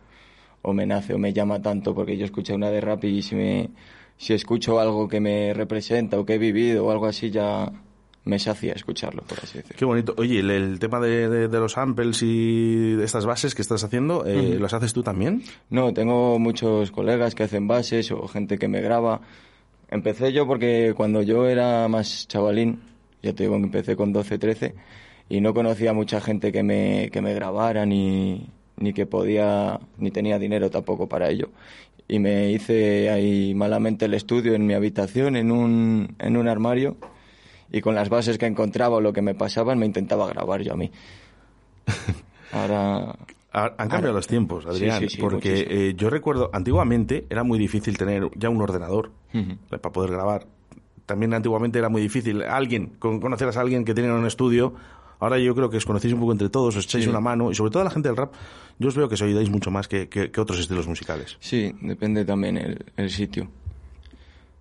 o me nace o me llama tanto porque yo escuché una de rap y si me si escucho algo que me representa o que he vivido o algo así ya me sacia escucharlo, por así decirlo. Qué bonito. Oye, el, el tema de, de- de los samples y de estas bases que estás haciendo, eh, Ujú. ¿los haces tú también? No, tengo muchos colegas que hacen bases o gente que me graba. Empecé yo porque cuando yo era más chavalín, ya te digo que empecé con 12, 13, y no conocía mucha gente que me, que me grabara ni, ni que podía, ni tenía dinero tampoco para ello. Y me hice ahí malamente el estudio en mi habitación, en un, en un armario, y con las bases que encontraba o lo que me pasaban me intentaba grabar yo a mí. Ahora... Ha- Han cambiado Ahora- los tiempos, Adrián, Sí, sí, sí, porque eh, yo recuerdo, antiguamente era muy difícil tener ya un ordenador eh, para poder grabar. También antiguamente era muy difícil. Alguien, con, conoceras a alguien que tenía un estudio, ahora yo creo que os conocéis un poco entre todos, os echáis Sí. una mano, y sobre todo la gente del rap, yo os veo que os ayudáis mucho más que, que- que otros estilos musicales. Sí, depende también el, el sitio.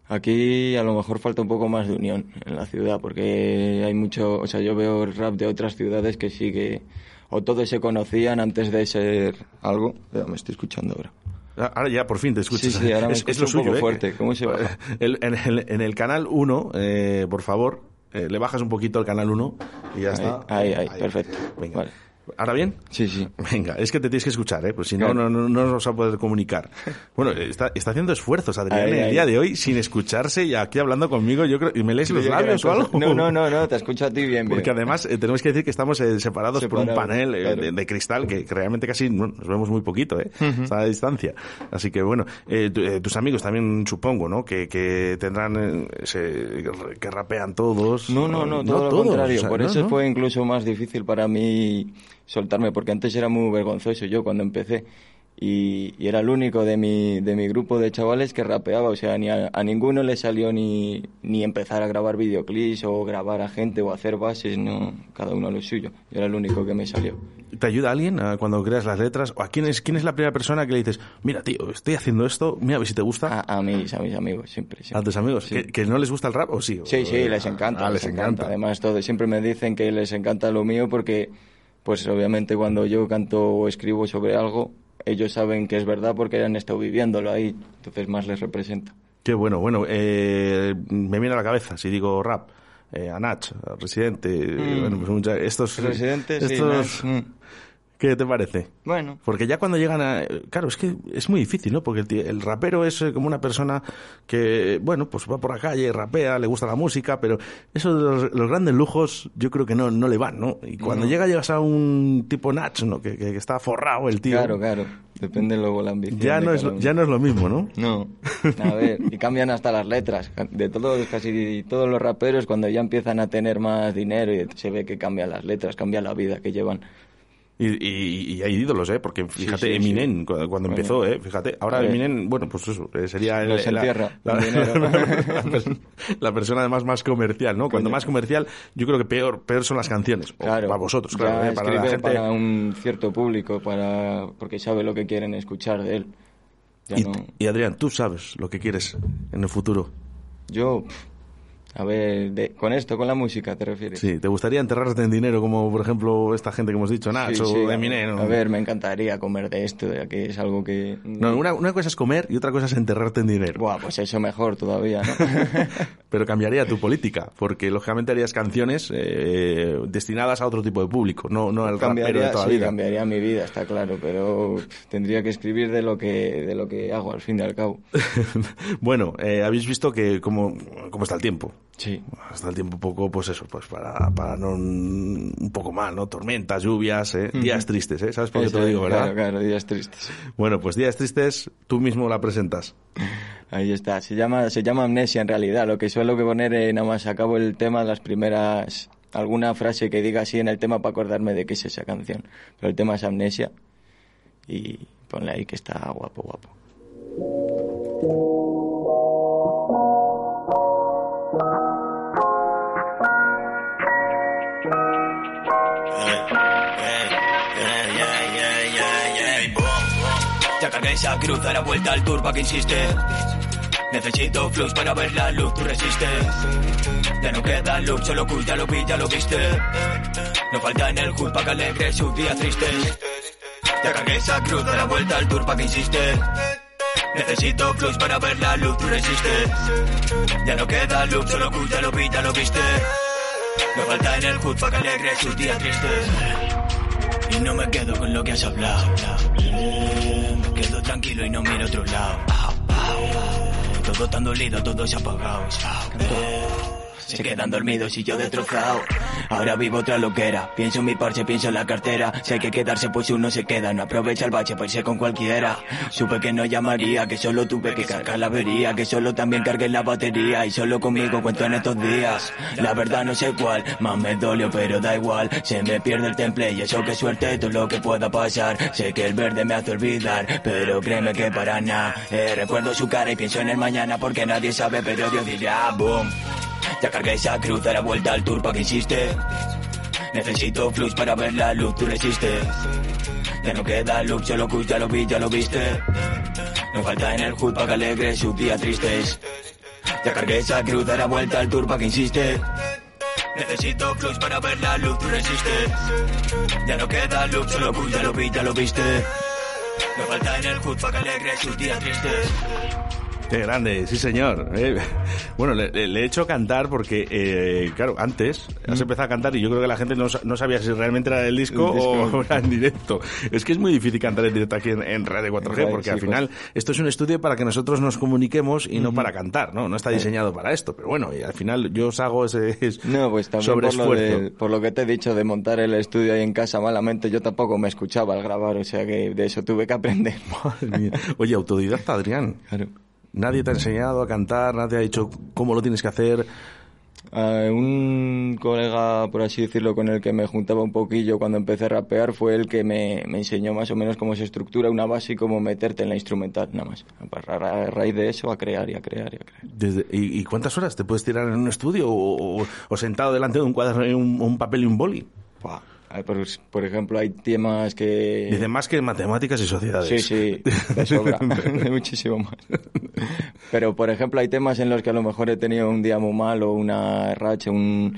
Aquí a lo mejor falta un poco más de unión en la ciudad, porque hay mucho, o sea, yo veo rap de otras ciudades que sí que, o todos se conocían antes de ser algo. Ya me estoy escuchando ahora. Ah, Ahora ya por fin te escuchas. Sí, sí, ahora me es, lo un suyo, poco ¿eh? fuerte. ¿Cómo se baja? El- en, el, en el canal 1, eh, por favor, eh, le bajas un poquito al canal 1 y ya Ahí, está. ahí, ahí, perfecto. Venga. Vale. ¿Ahora bien? Sí, sí. Venga, es que te tienes que escuchar, ¿eh? Pues si no, Claro. no, no, no nos vamos a poder comunicar. Bueno, está, está haciendo esfuerzos, Adrián, en el día de hoy, sin escucharse y aquí hablando conmigo. Yo creo, ¿Y me lees los labios o algo? No, no, no, no, te escucho a ti bien, bien. Porque además eh, tenemos que decir que estamos eh, separados por un panel eh, claro. de, de cristal que, que realmente casi no- nos vemos muy poquito, ¿eh? Ujú. Está a distancia. Así que bueno, eh, tu- tus amigos también supongo, ¿no? Que, que tendrán, ese- que rapean todos. No, no, no, todo lo todos, contrario. o sea, Por eso fue incluso más difícil para mí soltarme, porque antes era muy vergonzoso yo cuando empecé. Y, y era el único de mi, de mi grupo de chavales que rapeaba, o sea, ni a, a ninguno le salió ni, ni empezar a grabar videoclips o grabar a gente o hacer bases, no, cada uno lo suyo. Yo era el único que me salió. ¿Te ayuda alguien cuando creas las letras? ¿O a quién es, quién es la primera persona que le dices, mira, tío, estoy haciendo esto, mira a ver si te gusta? A, a mis, a mis amigos, siempre. siempre. ¿A tus amigos? Sí. ¿Que, que no les gusta el rap o sí? Sí, O- sí, les encanta. Ah, les encanta. Además, todo, siempre me dicen que les encanta lo mío porque, pues obviamente cuando yo canto o escribo sobre algo, ellos saben que es verdad porque han estado viviéndolo ahí, entonces más les representa. Qué bueno, bueno, eh, me viene a la cabeza si digo rap. Eh, a Nach, a Residente, Mm. bueno, pues mucha- estos... Residente, sí, estos, mm. ¿Qué te parece? Bueno. Porque ya cuando llegan a... Claro, es que es muy difícil, ¿no? Porque el, el rapero es eh, como una persona que, bueno, pues va por la calle, rapea, le gusta la música, pero eso de los, los grandes lujos yo creo que no, no le van, ¿no? Y cuando No. llega llegas a un tipo Nach, ¿no? Que, que- que está forrado el tío. Claro, claro. Depende luego la ambición. Ya no, es, lo- ya no es lo mismo, ¿no? No. A ver, y cambian hasta las letras. De todos, casi todos los raperos, cuando ya empiezan a tener más dinero y se ve que cambian las letras, cambia la vida que llevan. Y, y- y hay ídolos, ¿eh? Porque fíjate, sí, Eminem, sí. cuando, empezó, ¿eh? Fíjate, ahora. Eminem, bueno, pues eso, eh, sería... Los la- entierra, la, persona además más comercial, ¿no? Cuando más comercial, yo creo que peor, peor son las canciones. Claro. Para vosotros, claro, ¿eh? Para la escribe gente... para un cierto público, para porque sabe lo que quieren escuchar de él. Ya Y, no... y, Adrián, tú sabes lo que quieres en el futuro. Yo, a ver, de- con esto, con la música, ¿te refieres? Sí, ¿te gustaría enterrarte en dinero como, por ejemplo, esta gente que hemos dicho, Nach Sí, sí, a- Eminem? A ver, me encantaría comer de esto, ya que es algo que... No, una, una cosa es comer y otra cosa es enterrarte en dinero. Buah, pues eso mejor todavía, ¿no? Pero cambiaría tu política, porque lógicamente harías canciones eh, destinadas a otro tipo de público, no, no al rapero de cambiaría, toda la sí, vida. cambiaría mi vida, está claro, pero tendría que escribir de lo que, de lo que hago, al fin y al cabo. bueno, eh, habéis visto que cómo, cómo está el tiempo. Sí. Está el tiempo poco, pues eso, pues para, para no un poco mal, ¿no? Tormentas, lluvias, ¿eh? Días tristes, ¿eh? ¿Sabes por qué Eso te lo digo, verdad? Claro, claro, días tristes. Bueno, pues días tristes, tú mismo la presentas. Ahí está, se llama, se llama amnesia en realidad, lo que suelo que poner eh, nada más acabo el tema, las primeras, alguna frase que diga así en el tema para acordarme de qué es esa canción. Pero el tema es amnesia y ponle ahí que está guapo, guapo. Ya cargué esa cruz, a la vuelta al turba que insiste. Necesito flux para ver la luz, tú resistes. Ya no queda luz, solo cool, ya lo vi, ya lo viste. No falta en el hood pa' que alegre sus días tristes. Ya cargué esa cruz, a la vuelta al turba que insiste. Necesito flux para ver la luz, tú resistes. Ya no queda luz, solo cool, ya lo vi, ya lo viste. No falta en el hood pa' que alegre sus días tristes. Y no me quedo con lo que has hablado. Me quedo tranquilo y no miro a otro lado. Todo tan dolido, todos apagados. Se quedan dormidos y yo destrozado. Ahora vivo otra loquera. Pienso en mi parche, pienso en la cartera. Si hay que quedarse, pues uno se queda. No aprovecha el bache para irse con cualquiera. Supe que no llamaría, que solo tuve que cargar la avería. Que solo también cargué la batería. Y solo conmigo cuento en estos días. La verdad no sé cuál, más me dolió, pero da igual. Se me pierde el temple y eso que suerte todo lo que pueda pasar. Sé que el verde me hace olvidar, pero créeme que para nada. Eh, recuerdo su cara y pienso en el mañana porque nadie sabe, pero Dios dirá boom. Ya cargué esa cruz, da la vuelta al tour pa' que insiste. Necesito flux para ver la luz, tú resistes. Ya no queda luz, solo cool, ya lo vi, ya lo viste. No falta en el hood pa' que alegre sus días tristes. Ya cargué esa cruz, da la vuelta al tour pa' que insiste. Necesito flux para ver la luz, tú resistes. Ya no queda luz, solo cool, ya lo vi, ya lo viste. No falta en el hood pa' que alegre sus días tristes. Qué grande, sí señor. Eh, bueno, le, he hecho cantar porque, eh, claro, antes has empezado a cantar y yo creo que la gente no, no sabía si realmente era del disco, El disco. o era en directo. Es que es muy difícil cantar en directo aquí en, en Radio 4G Radio, porque sí, al pues. final esto es un estudio para que nosotros nos comuniquemos y no para cantar, ¿no? No está diseñado para esto, pero bueno, y al final yo os hago ese No, pues también por lo, de- por lo que te he dicho de montar el estudio ahí en casa malamente, yo tampoco me escuchaba al grabar, o sea que de eso tuve que aprender. Madre mía. Oye, autodidacta, Adrián. Claro. Nadie te ha enseñado a cantar, nadie ha dicho cómo lo tienes que hacer. Ah, un colega, por así decirlo, con el que me juntaba un poquillo cuando empecé a rapear fue el que me, me enseñó más o menos cómo se estructura una base y cómo meterte en la instrumental, nada más. A ra- a raíz de eso, a crear y a crear y a crear. Desde- y, y cuántas horas te puedes tirar en un estudio o, o- o sentado delante de un cuaderno, un, un papel y un boli? Por, por ejemplo, hay temas que... Dice más que matemáticas y sociedades. Sí, sí, de sobra, de muchísimo más. Pero, por ejemplo, hay temas en los que a lo mejor he tenido un día muy mal o una racha, un...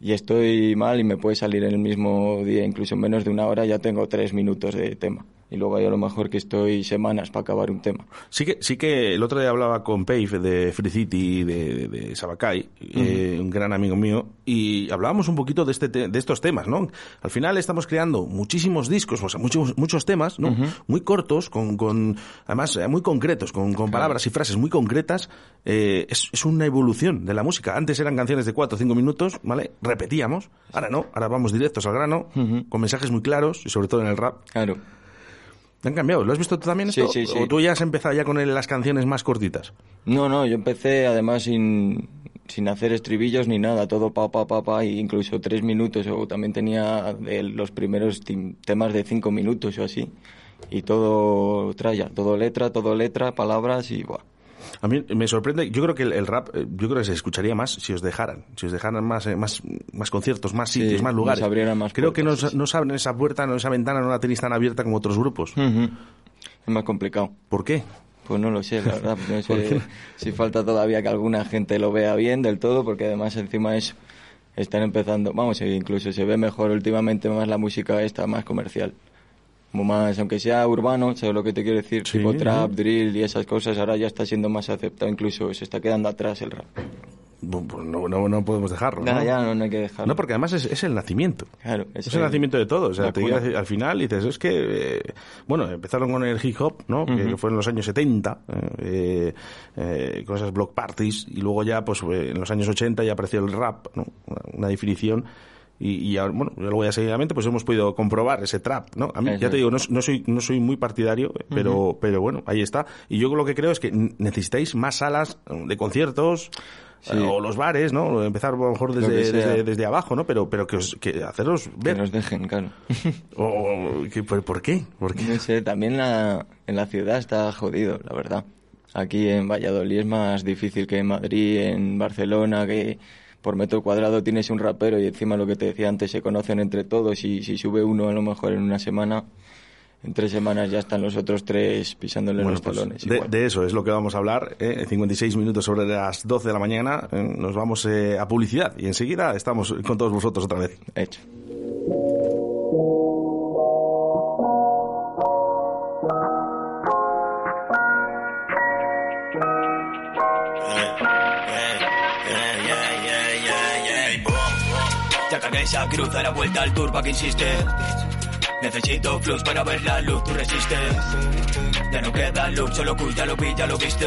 y estoy mal y me puede salir en el mismo día, incluso en menos de una hora ya tengo tres minutos de tema. Y luego hay a lo mejor que estoy semanas para acabar un tema. Sí que, sí que el otro día hablaba con Pave de Free City, de, de, de Sabacay, eh, un gran amigo mío, y hablábamos un poquito de, este te- de estos temas, ¿no? Al final estamos creando muchísimos discos, o sea, muchos, muchos temas, ¿no? Muy cortos, con, con además eh, muy concretos, con, con palabras y frases muy concretas. Eh, es, es una evolución de la música. Antes eran canciones de cuatro o cinco minutos, ¿vale? Repetíamos. Ahora no, ahora vamos directos al grano, con mensajes muy claros, y sobre todo en el rap. Claro. ¿Han cambiado? ¿Lo has visto tú también Sí, esto? sí, sí. ¿O tú ya has empezado ya con las canciones más cortitas? No, no, yo empecé además sin, sin hacer estribillos ni nada, todo pa, pa, pa, pa, e incluso tres minutos, o también tenía de los primeros temas de cinco minutos o así, y todo traya, todo letra, todo letra, palabras y buah. A mí me sorprende, yo creo que el, el rap, eh, yo creo que se escucharía más si os dejaran, si os dejaran más, eh, más, más conciertos, más Sí, sitios, más lugares. más creo que nos, nos abren esa puerta, no, esa ventana, no la tenéis tan abierta como otros grupos. Ujú. Es más complicado. ¿Por qué? Pues no lo sé, la verdad. No ¿Por sé si falta todavía que alguna gente lo vea bien del todo, porque además encima es están empezando, vamos, e incluso se ve mejor últimamente más la música esta, más comercial. Como más, aunque sea urbano, ¿sabes lo que te quiero decir? Sí, tipo trap, sí. drill y esas cosas, ahora ya está siendo más aceptado, incluso se está quedando atrás el rap. Pues no, no, no podemos dejarlo. Ya, ¿no? ya, no, no hay que dejarlo. No, porque además es, es el nacimiento. Claro, Es el nacimiento de todo. O sea, te digas, al final dices, es que, eh, bueno, empezaron con el hip hop, ¿no? Que Ujú. fue en los años 70, eh, eh, con esas block parties, y luego ya, pues en los años 80 ya apareció el rap, ¿no? Una, una definición. Y, y ahora, bueno, yo luego ya seguidamente, pues hemos podido comprobar ese trap, ¿no? A mí, ya te digo, no, no soy, no soy muy partidario, pero, pero bueno, ahí está. Y yo lo que creo es que necesitáis más salas eh, de conciertos, Sí. eh, o los bares, ¿no? Empezar a lo mejor Lo que desde, desde, desde abajo, ¿no? Pero, pero que, os, que haceros Que ver. nos dejen, claro. O, o- que- ¿por, por qué? ¿Por qué? No sé, también la, en la ciudad está jodido, la verdad. Aquí en Valladolid es más difícil que en Madrid, en Barcelona, que por metro cuadrado tienes un rapero y encima lo que te decía antes se conocen entre todos y si sube uno a lo mejor en una semana en tres semanas ya están los otros tres pisándole Bueno, los pues, talones. de, de eso es lo que vamos a hablar. ¿eh? 56 minutos sobre las 12 de la mañana. eh, nos vamos eh, a publicidad y enseguida estamos con todos vosotros otra vez. Hecho. Ya cargué esa cruz la vuelta al tour pa' que insistes. Necesito flux para ver la luz, tú resistes. Ya no queda luz, solo Q, ya lo vi, ya lo viste.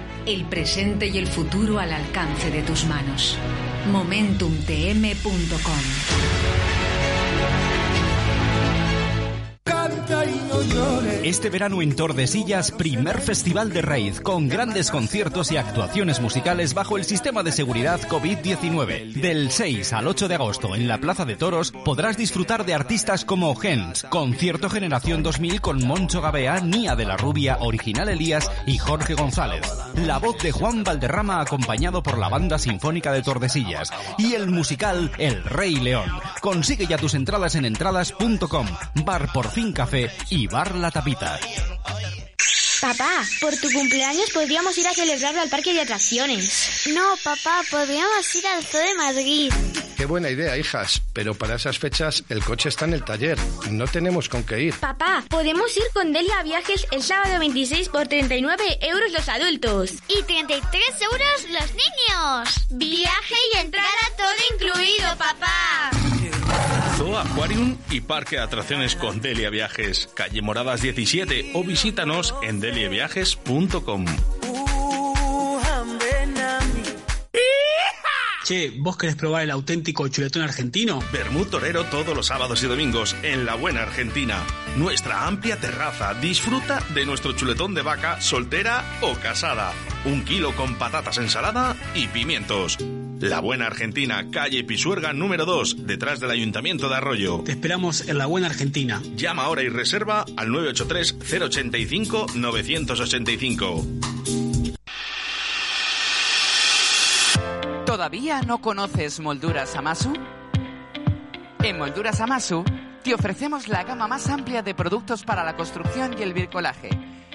El presente y el futuro al alcance de tus manos. MomentumTM.com Este verano en Tordesillas, primer festival de raíz con grandes conciertos y actuaciones musicales bajo el sistema de seguridad COVID-19. Del 6 al 8 de agosto en la Plaza de Toros podrás disfrutar de artistas como Gens, Concierto Generación 2000 con Moncho Gabea, Nia de la Rubia, Original Elías y Jorge González. La voz de Juan Valderrama acompañado por la Banda Sinfónica de Tordesillas y el musical El Rey León. Consigue ya tus entradas en entradas.com, Bar Por Fin Café y Bar La Tapita. Papá, por tu cumpleaños podríamos ir a celebrarlo al parque de atracciones. No, papá, podríamos ir al Zoo de Madrid. Qué buena idea, hijas, pero para esas fechas el coche está en el taller. No tenemos con qué ir. Papá, podemos ir con Delia Viajes el sábado 26 por 39 euros los adultos. Y 33 euros los niños. Viaje y entrada todo incluido, papá. Zoo Aquarium y Parque de Atracciones con Delia Viajes, calle Moradas 17 o visítanos en deliaviajes.com. Che, ¿vos querés probar el auténtico chuletón argentino? Bermud Torero todos los sábados y domingos en La Buena Argentina. Nuestra amplia terraza. Disfruta de nuestro chuletón de vaca soltera o casada. Un kilo con patatas ensalada y pimientos. La Buena Argentina, calle Pisuerga número 2, detrás del Ayuntamiento de Arroyo. Te esperamos en La Buena Argentina. Llama ahora y reserva al 983-085-985. ¿Todavía no conoces Molduras Amasu? En Molduras Amasu te ofrecemos la gama más amplia de productos para la construcción y el bricolaje.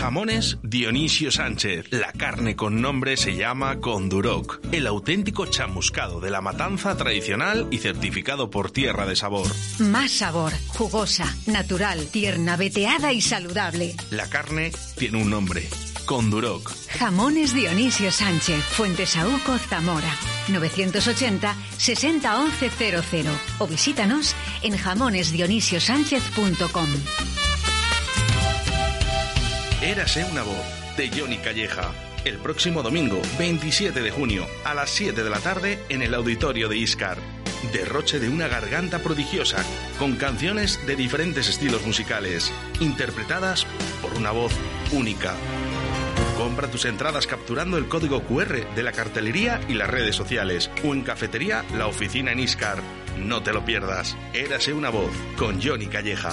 Jamones Dionisio Sánchez. La carne con nombre se llama Conduroc. El auténtico chamuscado de la matanza tradicional y certificado por Tierra de Sabor. Más sabor, jugosa, natural, tierna, veteada y saludable. La carne tiene un nombre. Conduroc. Jamones Dionisio Sánchez, Fuentesauco, Zamora. 980 60 11 00 o visítanos en jamonesdionisiosánchez.com. Érase una voz de Johnny Calleja. El próximo domingo, 27 de junio, a las 7 de la tarde, en el auditorio de Iscar. Derroche de una garganta prodigiosa, con canciones de diferentes estilos musicales, interpretadas por una voz única. Compra tus entradas capturando el código QR de la cartelería y las redes sociales, o en cafetería La Oficina en Iscar. No te lo pierdas. Érase una voz, con Johnny Calleja.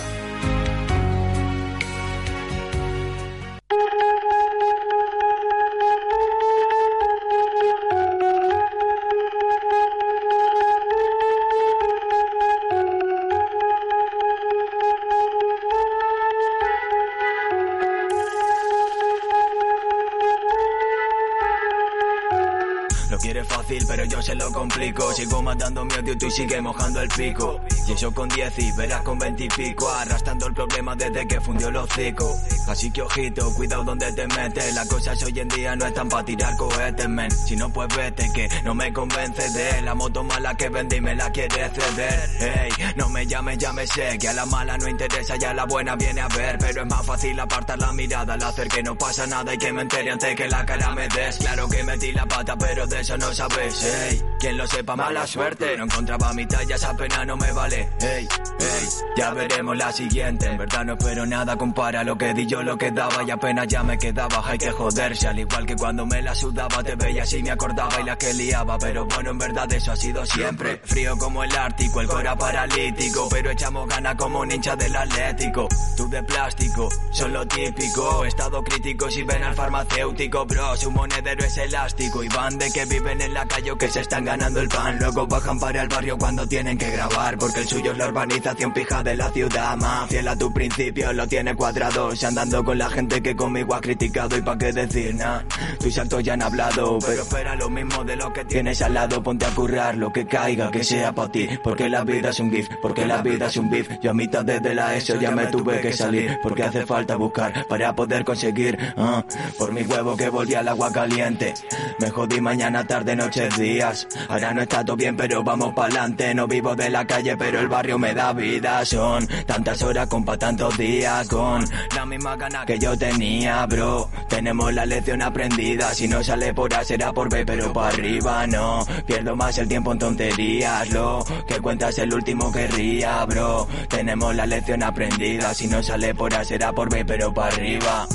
Complico. Sigo matando mi odio, tú mojando el pico. Eso con 10 y verás con 20 y pico. Arrastrando el problema desde que fundió el hocico. Así que ojito, cuidado donde te metes. Las cosas hoy en día no están para tirar cohetes, men. Si no, pues vete, que no me convence de la moto mala que vendí me la quiere ceder. Ey, no me llames, ya me sé que a la mala no interesa, ya la buena viene a ver. Pero es más fácil apartar la mirada al hacer que no pasa nada y que me entere antes que la cara me des. Claro que metí la pata, pero de eso no sabes. Ey, quien lo sepa, mala suerte. No encontraba mi talla, esa pena no me vale. Ey, ey, ya veremos la siguiente. En verdad no espero nada, compara lo que di yo, lo que daba y apenas ya me quedaba. Hay que joderse, al igual que cuando me la sudaba, te veía así me acordaba y la que liaba. Pero bueno, en verdad eso ha sido siempre. Frío como el Ártico, el cora paralítico. Pero echamos gana como un hincha del Atlético. Tú de plástico, son lo típico. Estado crítico si ven al farmacéutico, bro. Su monedero es elástico. Y van de que viven en la calle o que se están ganando el pan. Luego bajan para el barrio cuando tienen que grabar. Porque suyo es la urbanización pija de la ciudad. Más fiel a tu principio, lo tiene cuadrado. Se andando con la gente que conmigo ha criticado. Y pa' qué decir, nah. Tus actos ya han hablado. Pero espera lo mismo de lo que tienes al lado. Ponte a currar lo que caiga, que sea para ti. Porque la vida es un gif, porque la vida es un beef. Yo a mitad desde la ESO ya me tuve que salir. Porque hace falta buscar para poder conseguir. ah, por mi huevo que volví al agua caliente. Me jodí mañana, tarde, noches, días. Ahora no está todo bien, pero vamos pa'lante. No vivo de la calle, pero el barrio me da vida. Son tantas horas, compa, tantos días. Con la misma gana que yo tenía, bro. Tenemos la lección aprendida. Si no sale por A, será por B, pero para arriba no. Pierdo más el tiempo en tonterías. Lo que cuentas el último que ría, bro. Tenemos la lección aprendida. Si no sale por A, será por B, pero para arriba.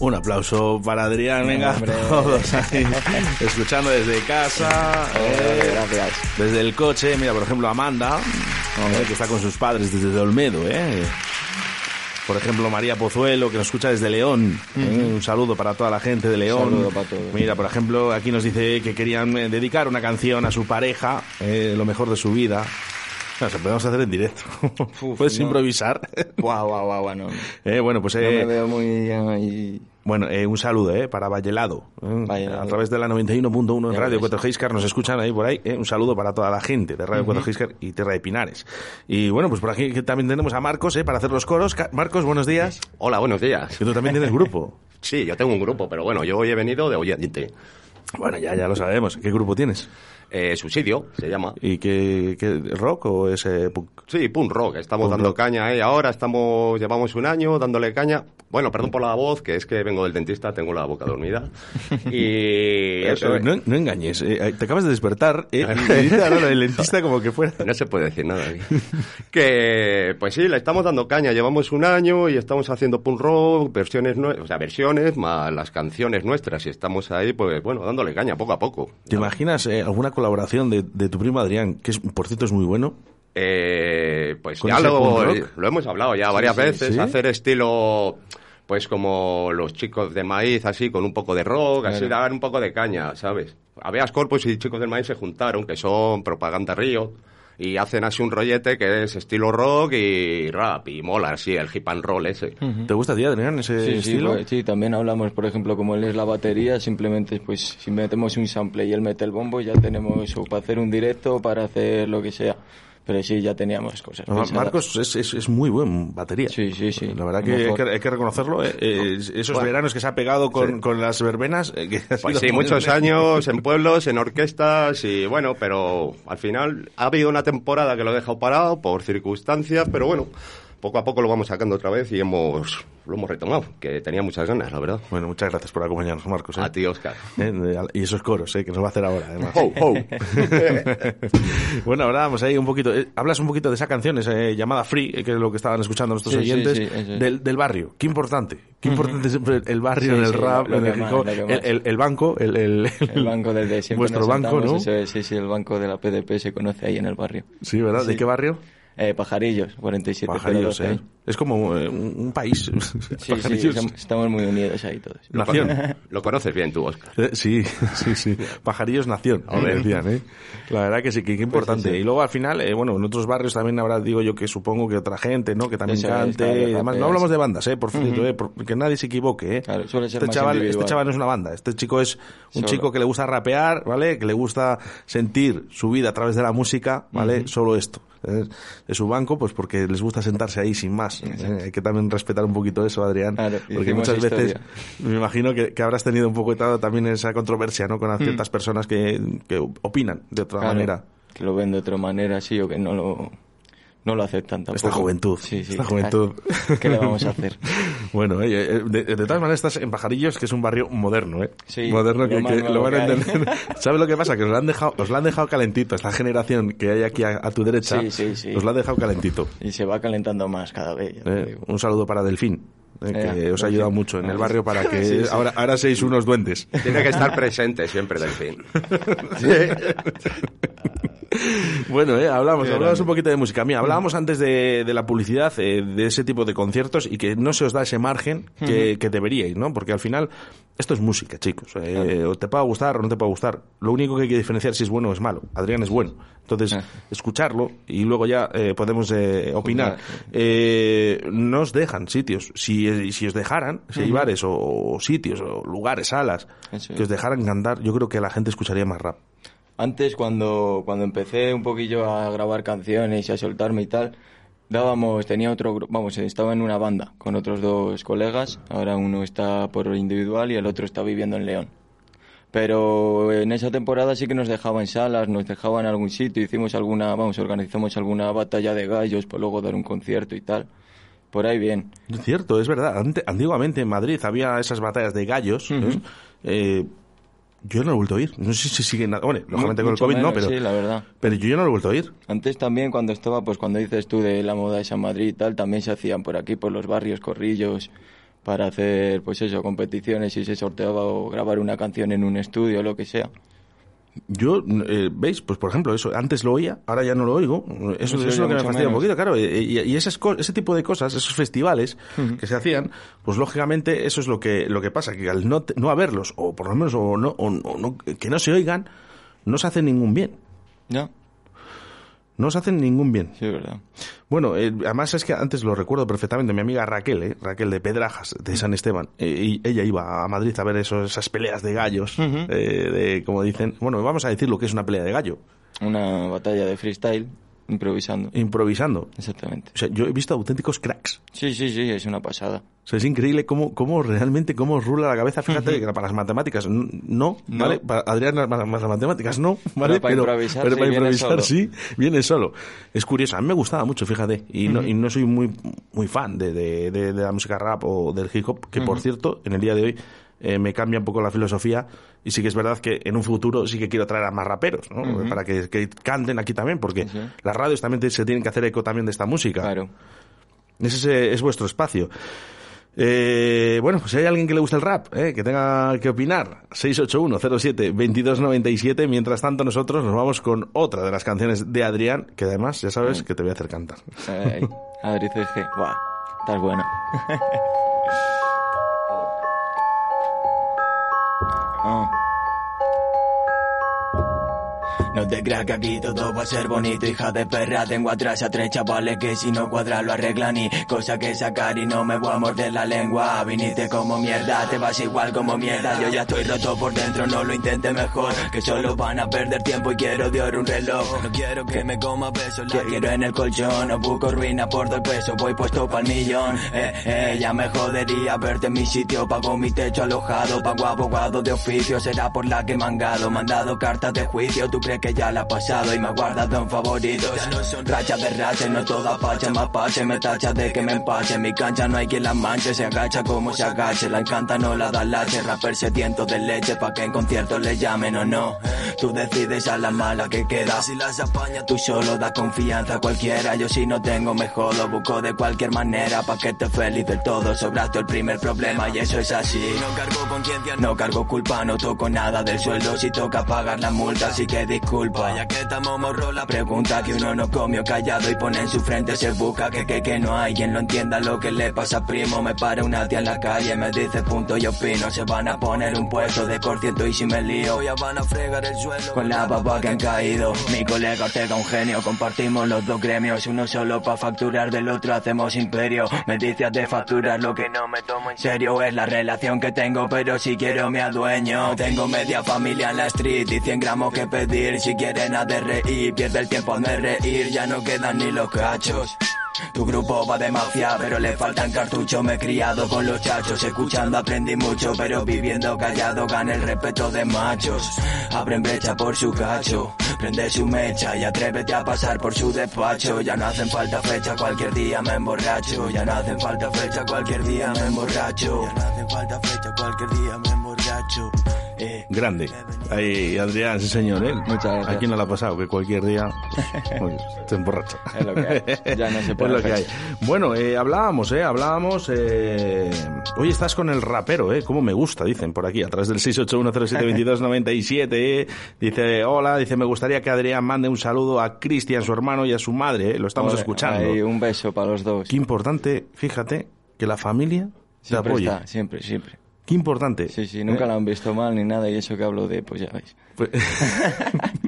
Un aplauso para Adrián, venga, todos ahí, escuchando desde casa, eh, desde el coche, mira, por ejemplo, Amanda, que está con sus padres desde Olmedo, eh. Por ejemplo, María Pozuelo, que nos escucha desde León. eh, Un saludo para toda la gente de León. Saludo para todos. Mira, por ejemplo, aquí nos dice que querían eh, dedicar una canción a su pareja, eh, lo mejor de su vida. No, se podemos hacer en directo. Puedes no. improvisar. Guau, guau, guau, no. Eh, bueno, pues No eh, me veo muy. Bueno, eh, un saludo eh, para Vallelado. eh, A través de la 91.1 en Radio ves. 4 Giscar nos escuchan ahí por ahí. eh, un saludo para toda la gente de Radio 4 Giscar y Tierra de Pinares. Y bueno, pues por aquí que también tenemos a Marcos eh, para hacer los coros. Marcos, buenos días. Hola, buenos días. Que tú también tienes grupo. Sí, yo tengo un grupo, pero bueno, yo hoy he venido de oyente. Bueno, ya, ya lo sabemos. ¿Qué grupo tienes? Eh, Subsidio, se llama. ¿Y qué, qué rock o es eh, punk? Sí, punk rock. Estamos Punk dando rock. caña, ¿eh? Ahora estamos, llevamos un año dándole caña. Bueno, perdón por la voz, que es que vengo del dentista, tengo la boca dormida. Y Eh, eso, no, no engañes, eh, te acabas de despertar eh, el dentista como que fuera. No se puede decir nada aquí. que, pues sí, le estamos dando caña. Llevamos un año y estamos haciendo punk rock, versiones, o sea, versiones más las canciones nuestras. Y estamos ahí, pues bueno, dándole caña poco a poco. ¿Te imaginas eh, alguna colaboración de, de tu primo Adrián, que es, por cierto es muy bueno? Eh, pues ¿Con ya lo, rock? lo hemos hablado ya varias sí, veces, sí. hacer estilo pues como los chicos de maíz, así, con un poco de rock, así, Claro. dar un poco de caña, ¿sabes? Aveas Corpus y Chicos del Maíz se juntaron, que son Propaganda Río, y hacen así un rollete que es estilo rock y rap, y mola así, el hip and roll ese. ¿Te gusta a ti, Adrián, ese Sí, sí, estilo? pues, sí, también hablamos, por ejemplo, como él es la batería, simplemente pues si metemos un sample y él mete el bombo, ya tenemos o para hacer un directo, para hacer lo que sea. Pero sí, ya teníamos cosas. No. Marcos es, es, es muy buen batería. Sí, sí, sí. La verdad que hay, que hay que reconocerlo. eh, eh, esos Bueno. veranos que se ha pegado con, Sí. con las verbenas. eh, que Pues sí, muchos bien. años en pueblos, en orquestas y bueno, pero al final ha habido una temporada que lo he dejado parado por circunstancias, pero bueno, poco a poco lo vamos sacando otra vez y hemos lo hemos retomado, que tenía muchas ganas, la verdad. Bueno, muchas gracias por acompañarnos, Marcos. eh. A ti, Oscar. Eh, y esos coros eh, que nos va a hacer ahora, además. Ho, ho. bueno, ahora vamos ahí un poquito. eh, hablas un poquito de esa canción eh, llamada Free, eh, que es lo que estaban escuchando nuestros Sí, sí, oyentes, sí, es. del, del barrio. Qué importante. Qué importante siempre el barrio Sí, en el sí, rap, en el más, el, más. el- el banco, el, el, El banco del de siempre vuestro banco, sentamos, ¿no? eso es, sí, sí, el banco de la PDP se conoce ahí en el barrio. Sí, ¿verdad? ¿De Sí. qué barrio? Eh, Pajarillos, 47 Pajarillos, ¿eh? 12. Es como eh, un un país. Sí, sí, Pajarillos. estamos- estamos muy unidos ahí todos. Nación. Lo conoces bien tú, Oscar. Eh, Sí, sí, sí. Pajarillos Nación, decían, ¿eh? La verdad que sí, que, que importante. sí, sí. Y luego al final, eh, bueno, en otros barrios también habrá, digo yo, que supongo que otra gente, ¿no? Que también Eso cante claro, y demás. No hablamos de bandas, ¿eh? Por cierto, Ujú. eh, por- que nadie se equivoque, ¿eh? suele ser este, más chaval, este chaval no es una banda. Este chico es un Solo. chico que le gusta rapear, ¿vale? Que le gusta sentir su vida a través de la música, ¿vale? Solo esto. ¿Eh? De su banco, pues porque les gusta sentarse ahí sin más. ¿eh? Hay que también respetar un poquito eso, Adrián. porque hicimos muchas veces me imagino que, que habrás tenido un poco también esa controversia, ¿no? Con ciertas personas que, que opinan de otra Mm. Claro, manera. Que lo ven de otra manera, sí, o que no lo, no lo aceptan tampoco. Esta juventud. Sí, sí. Esta juventud. ¿Qué le vamos a hacer? Bueno, eh, de, de todas maneras estás en Pajarillos, que es un barrio moderno, ¿eh? Sí, moderno que, que lo van a entender. ¿Sabes lo que pasa? Que os lo han dejado, os lo han dejado calentito. Esta generación que hay aquí a, a tu derecha, Sí, sí, sí. os lo han dejado calentito. Y se va calentando más cada vez. Eh, un saludo para Delfín, eh, que Eh, os ha ayudado mucho en el barrio para que Sí, sí. ahora ahora seáis unos duendes. Tiene que estar presente siempre, Delfín. Bueno, eh, hablamos, hablamos un poquito de música. Mira, hablábamos antes de, de la publicidad, eh, de ese tipo de conciertos y que no se os da ese margen que, que deberíais, ¿no? Porque al final esto es música, chicos. Eh, O te puede gustar o no te puede gustar. Lo único que hay que diferenciar si es bueno o es malo. Adrián es bueno. Entonces, escucharlo y luego ya eh, podemos eh, opinar. Eh, no os dejan sitios. Si, si os dejaran, si hay bares o, o sitios o lugares, salas, Eso que os dejaran cantar, yo creo que la gente escucharía más rap. Antes, cuando, cuando empecé un poquillo a grabar canciones y a soltarme y tal, dábamos, tenía otro grupo, vamos, estaba en una banda con otros dos colegas, ahora uno está por individual y el otro está viviendo en León. Pero en esa temporada sí que nos dejaban salas, nos dejaban en algún sitio, hicimos alguna, vamos, organizamos alguna batalla de gallos, para luego dar un concierto y tal. Por ahí bien. Cierto, es verdad. Ante- antiguamente en Madrid había esas batallas de gallos. Eh, yo no lo he vuelto a oír. No sé si siguen. Bueno, lógicamente con el COVID no, pero. Sí, la verdad. Pero yo no lo he vuelto a oír. Antes también cuando estaba, pues cuando dices tú de la moda esa en Madrid y tal, también se hacían por aquí, por los barrios, corrillos, para hacer, pues eso, competiciones y se sorteaba o grabar una canción en un estudio, lo que sea. Yo, eh, ¿veis? Pues por ejemplo, eso antes lo oía, ahora ya no lo oigo. Eso, No eso es lo que me fastidia un poquito, claro. Y, y esas co- ese tipo de cosas, esos festivales que se hacían, pues lógicamente eso es lo que, lo que pasa, que al no, te- no haberlos, o por lo menos o no, o- o no- que no se oigan, no se hace ningún bien. No. No se hacen ningún bien. Sí, verdad. Bueno, eh, además es que antes lo recuerdo perfectamente, mi amiga Raquel, eh, Raquel de Pedrajas, de San Esteban, eh, y ella iba a Madrid a ver esas peleas de gallos, eh, de, como dicen, bueno, vamos a decir lo que es una pelea de gallo. Una batalla de freestyle, improvisando. Improvisando. Exactamente. O sea, yo he visto auténticos cracks. Sí, sí, sí, es una pasada. O sea, es increíble cómo, cómo realmente cómo rula la cabeza. Fíjate que para las matemáticas no, No. ¿vale? Para Adrián las, las matemáticas no, ¿vale? para improvisar, pero sí, para viene improvisar solo. sí, viene solo. Es curioso, a mí me gustaba mucho, fíjate. Y, no, y no soy muy, muy fan de, de, de- de la música rap o del hip hop, que por cierto, en el día de hoy eh, me cambia un poco la filosofía y sí que es verdad que en un futuro sí que quiero traer a más raperos, ¿no? Para que, que canten aquí también, porque las radios también te- se tienen que hacer eco también de esta música. Claro. Ese es vuestro espacio. Eh, bueno, pues si hay alguien que le gusta el rap, eh, que tenga que opinar, 681-07-2297. Mientras tanto, nosotros nos vamos con otra de las canciones de Adrián, que además ya sabes que te voy a hacer cantar. Ay, Adri CG, guau, estás buena. Ah. No te creas que aquí todo va a ser bonito, hija de perra. Tengo atrás a tres chavales que si no cuadra lo arreglan y cosa que sacar y no me voy a morder la lengua. Viniste como mierda, te vas igual como mierda. Yo ya estoy roto por dentro, no lo intente mejor. Que solo van a perder tiempo y quiero de oro un reloj. No quiero que me coma besos, la quiero en el colchón. No busco ruina por dos pesos, voy puesto pa'l millón. Eh, eh, ya me jodería verte en mi sitio. Pago mi techo alojado, pago abogado de oficio. Será por la que he mangado, mandado cartas de juicio. Tú crees que ya la ha pasado y me ha guardado en favoritos. Ya no son rachas de rache, no toda pacha, más pache. Me tacha de que me empache. Mi cancha no hay quien la manche, se agacha como se agache. La encanta, no la da lache. Rapper sediento de leche, pa' que en conciertos le llamen o no. Tú decides a la mala que queda. Si las apaña, tú solo da confianza a cualquiera. Yo si no tengo, me jodo. Busco de cualquier manera pa' que esté feliz del todo. Sobraste el primer problema y eso es así. No cargo conciencia, no cargo culpa, no toco nada del sueldo. Si toca pagar la multa, así que disculpa. Ya que estamos morro la pregunta que uno no comió callado y pone en su frente se busca que que que no hay quien lo entienda lo que le pasa primo. Me para una tía en la calle, me dice punto y opino. Se van a poner un puesto de por ciento y si me lío ya van a fregar el suelo con la baba que han caído. Mi colega Ortega un genio, compartimos los dos gremios, uno solo pa facturar del otro hacemos imperio. Me dice de facturar lo que no me tomo en serio es la relación que tengo, pero si quiero me adueño. Tengo media familia en la street y 100 gramos que pedir. Quieren a de reír, pierde el tiempo de reír, ya no quedan ni los cachos. Tu grupo va de mafia, pero le faltan cartuchos. Me he criado con los chachos, escuchando aprendí mucho, pero viviendo callado gana el respeto de machos. Abren brecha por su cacho, prende su mecha y atrévete a pasar por su despacho. Ya no hacen falta fecha, cualquier día me emborracho. Ya no hacen falta fecha, cualquier día me emborracho. Ya no hacen falta fecha, cualquier día me emborracho. Grande. Ahí, Adrián, sí señor, ¿eh? Muchas gracias. ¿A quién no le ha pasado? Que cualquier día pues, te emborracha. Es lo que hay. Ya no se pone Es lo que hay. Bueno, eh, hablábamos, ¿eh? Hablábamos... Eh... Hoy estás con el rapero, ¿eh? Cómo me gusta, dicen por aquí, a través del 681072297. ¿eh? Dice, hola, dice, me gustaría que Adrián mande un saludo a Cristian, su hermano, y a su madre, ¿eh? Lo estamos Ole, escuchando. ahí, un beso para los dos. Qué importante, fíjate, que la familia te Siempre apoye. está, siempre, siempre. Qué importante. Sí, sí, nunca ¿Eh? lo han visto mal ni nada y eso que hablo de, pues ya veis. Pues-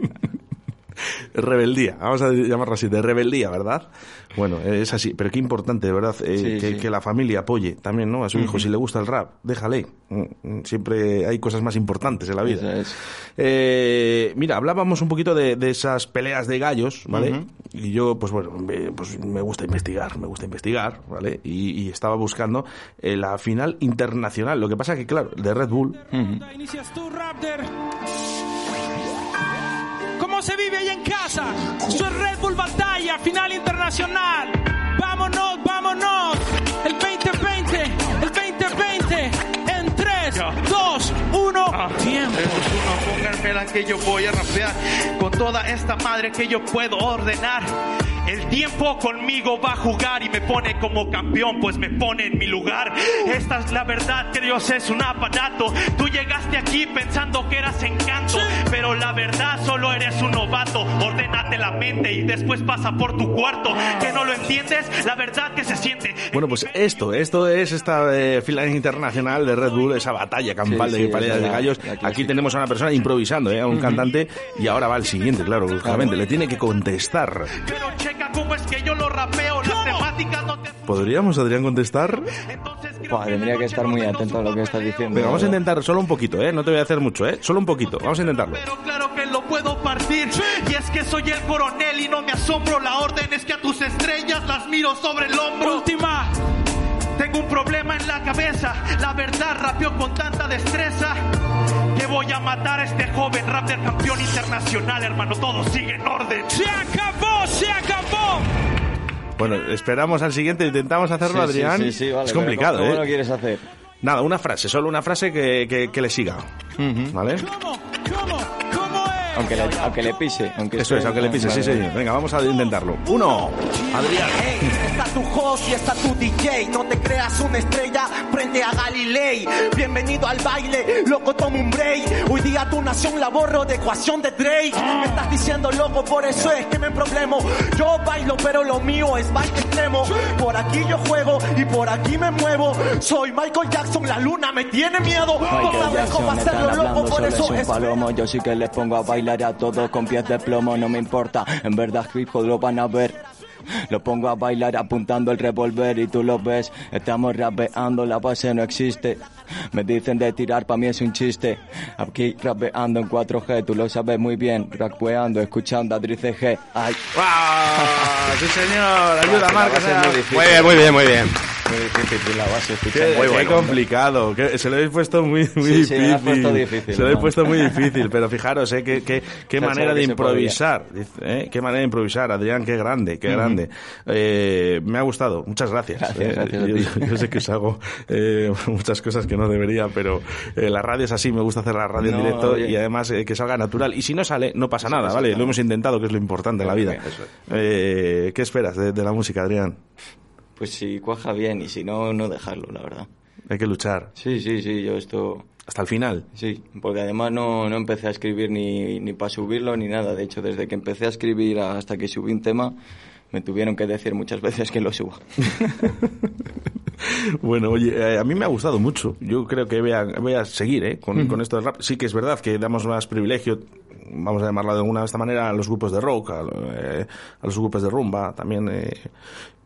rebeldía, vamos a llamarlo así, de rebeldía, ¿verdad? Bueno, es así, pero qué importante, de verdad, eh, Sí, que, sí. que la familia apoye también, ¿no? A su hijo, Ujú. si le gusta el rap, déjale. Mm, mm, Siempre hay cosas más importantes en la vida. Es. Eh, mira, hablábamos un poquito de, de esas peleas de gallos, ¿vale? Ujú. Y yo, pues bueno, me, pues me gusta investigar, me gusta investigar, ¿vale? Y, y estaba buscando eh, la final internacional. Lo que pasa que, claro, de Red Bull, Inicias tú, Raptor. ¿Cómo se vive ahí en casa? Es Red Bull Batalla, final internacional. Vámonos, vámonos. El 2020, 2, 1, tiempo. Pónganmela que yo voy a rapear con toda esta madre que yo puedo ordenar. El tiempo conmigo va a jugar y me pone como campeón, pues me pone en mi lugar. Esta es la verdad que Dios es un aparato. Tú llegaste aquí pensando que eras encanto, pero la verdad solo eres un novato. Ordénate la mente y después pasa por tu cuarto. Que no lo entiendes, la verdad que se siente. Bueno, pues esto, esto es esta eh, final internacional de Red Bull, esa batalla campal Sí, de sí, peleas de gallos. Aquí tenemos a una persona improvisando, ¿eh? a un cantante, y ahora va el siguiente, claro, lógicamente, le tiene que contestar. Pero checa cómo es que yo lo rapeo. Las temáticas no te ¿Podríamos, Adrián, contestar? Buah, tendría que estar muy atento a lo que estás diciendo. Venga, vamos a intentar solo un poquito, ¿eh? No te voy a hacer mucho, ¿eh? Solo un poquito, vamos a intentarlo. Pero claro que lo puedo partir. Y es que soy el coronel y no me asombro. La orden es que a tus estrellas las miro sobre el hombro. Última. Tengo un problema en la cabeza. La verdad rapeo con tanta destreza. Que voy a matar a este joven rap del campeón internacional, hermano. Todo sigue en orden. Se acabó, se acabó. Bueno, esperamos al siguiente, intentamos hacerlo, Sí, Adrián. sí, sí, vale, es complicado, ¿cómo ¿eh? lo quieres hacer? Nada, una frase, solo una frase que, que, que le siga. ¿Vale? Aunque le, aunque le pise. Aunque Eso es, aunque le pise, sí, señor. Venga, vamos a intentarlo. Uno, Adrián. Ey, está tu host y está tu DJ. No te creas una estrella frente a Galilei. Bienvenido al baile, loco, toma un break. Hoy día tu nación la borro de ecuación de Drake. Me estás diciendo loco, por eso es que me problemo. Yo bailo, pero lo mío es baile extremo. Por aquí yo juego y por aquí me muevo. Soy Michael Jackson, la luna me tiene miedo. No Michael sabes cómo hacerlo loco, hablando, por eso un es. palomo. Yo sí que les pongo a bailar a todos con pies de plomo, no me importa. En verdad, hijo, lo van a ver. Lo pongo a bailar apuntando el revólver y tú lo ves. Estamos rapeando, la base no existe. Me dicen de tirar, para mí es un chiste. Aquí rapeando en 4G, tú lo sabes muy bien. Rapeando, escuchando a Dri CG. Ay. ¡Wow! ¡Sí, señor! Ayuda, es muy bien, muy bien, muy bien. Muy difícil la base, Qué, qué Muy bueno. complicado. que se lo habéis puesto muy, muy Sí, sí, difícil. me has puesto difícil, Se lo habéis puesto muy difícil. Pero fijaros, ¿eh? Qué, qué, qué manera de improvisar. dice, ¿eh? Qué manera de improvisar, Adrián. Qué grande, qué Ujú. Grande. Eh, me ha gustado. Muchas gracias. Gracias, Eh, gracias yo, yo sé que os hago eh, muchas cosas que no debería, pero eh, la radio es así. Me gusta hacer la radio en No, directo oye. y además eh, que salga natural. Y si no sale, no pasa nada, ¿vale? Lo hemos intentado, que es lo importante en la vida. ¿Qué esperas de, de la música, Adrián? Pues si cuaja bien y si no, no dejarlo, la verdad. Hay que luchar. Sí, sí, sí, yo esto... Hasta el final. Sí, porque además no, no empecé a escribir ni, ni para subirlo ni nada. De hecho, desde que empecé a escribir hasta que subí un tema, me tuvieron que decir muchas veces que lo suba. Bueno, oye, eh, a mí me ha gustado mucho. Yo creo que voy a, voy a seguir ¿eh? con, con esto del rap. Sí que es verdad que damos más privilegio, vamos a llamarlo de alguna de esta manera, a los grupos de rock, a, eh, a los grupos de rumba también. eh.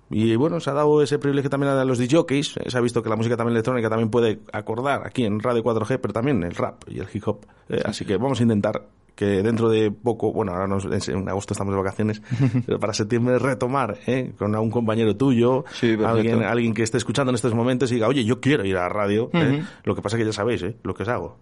Y bueno, se ha dado ese privilegio también a los DJs. Se ha visto que la música también electrónica también puede acordar aquí en Radio 4G, pero también el rap y el hip hop. Así que vamos a intentar que dentro de poco, bueno, ahora nos- en, agosto estamos de vacaciones, pero para septiembre retomar ¿eh? con un compañero tuyo, alguien, alguien que esté escuchando en estos momentos y diga, oye, yo quiero ir a la radio. ¿eh? Lo que pasa es que ya sabéis ¿eh? lo que os hago.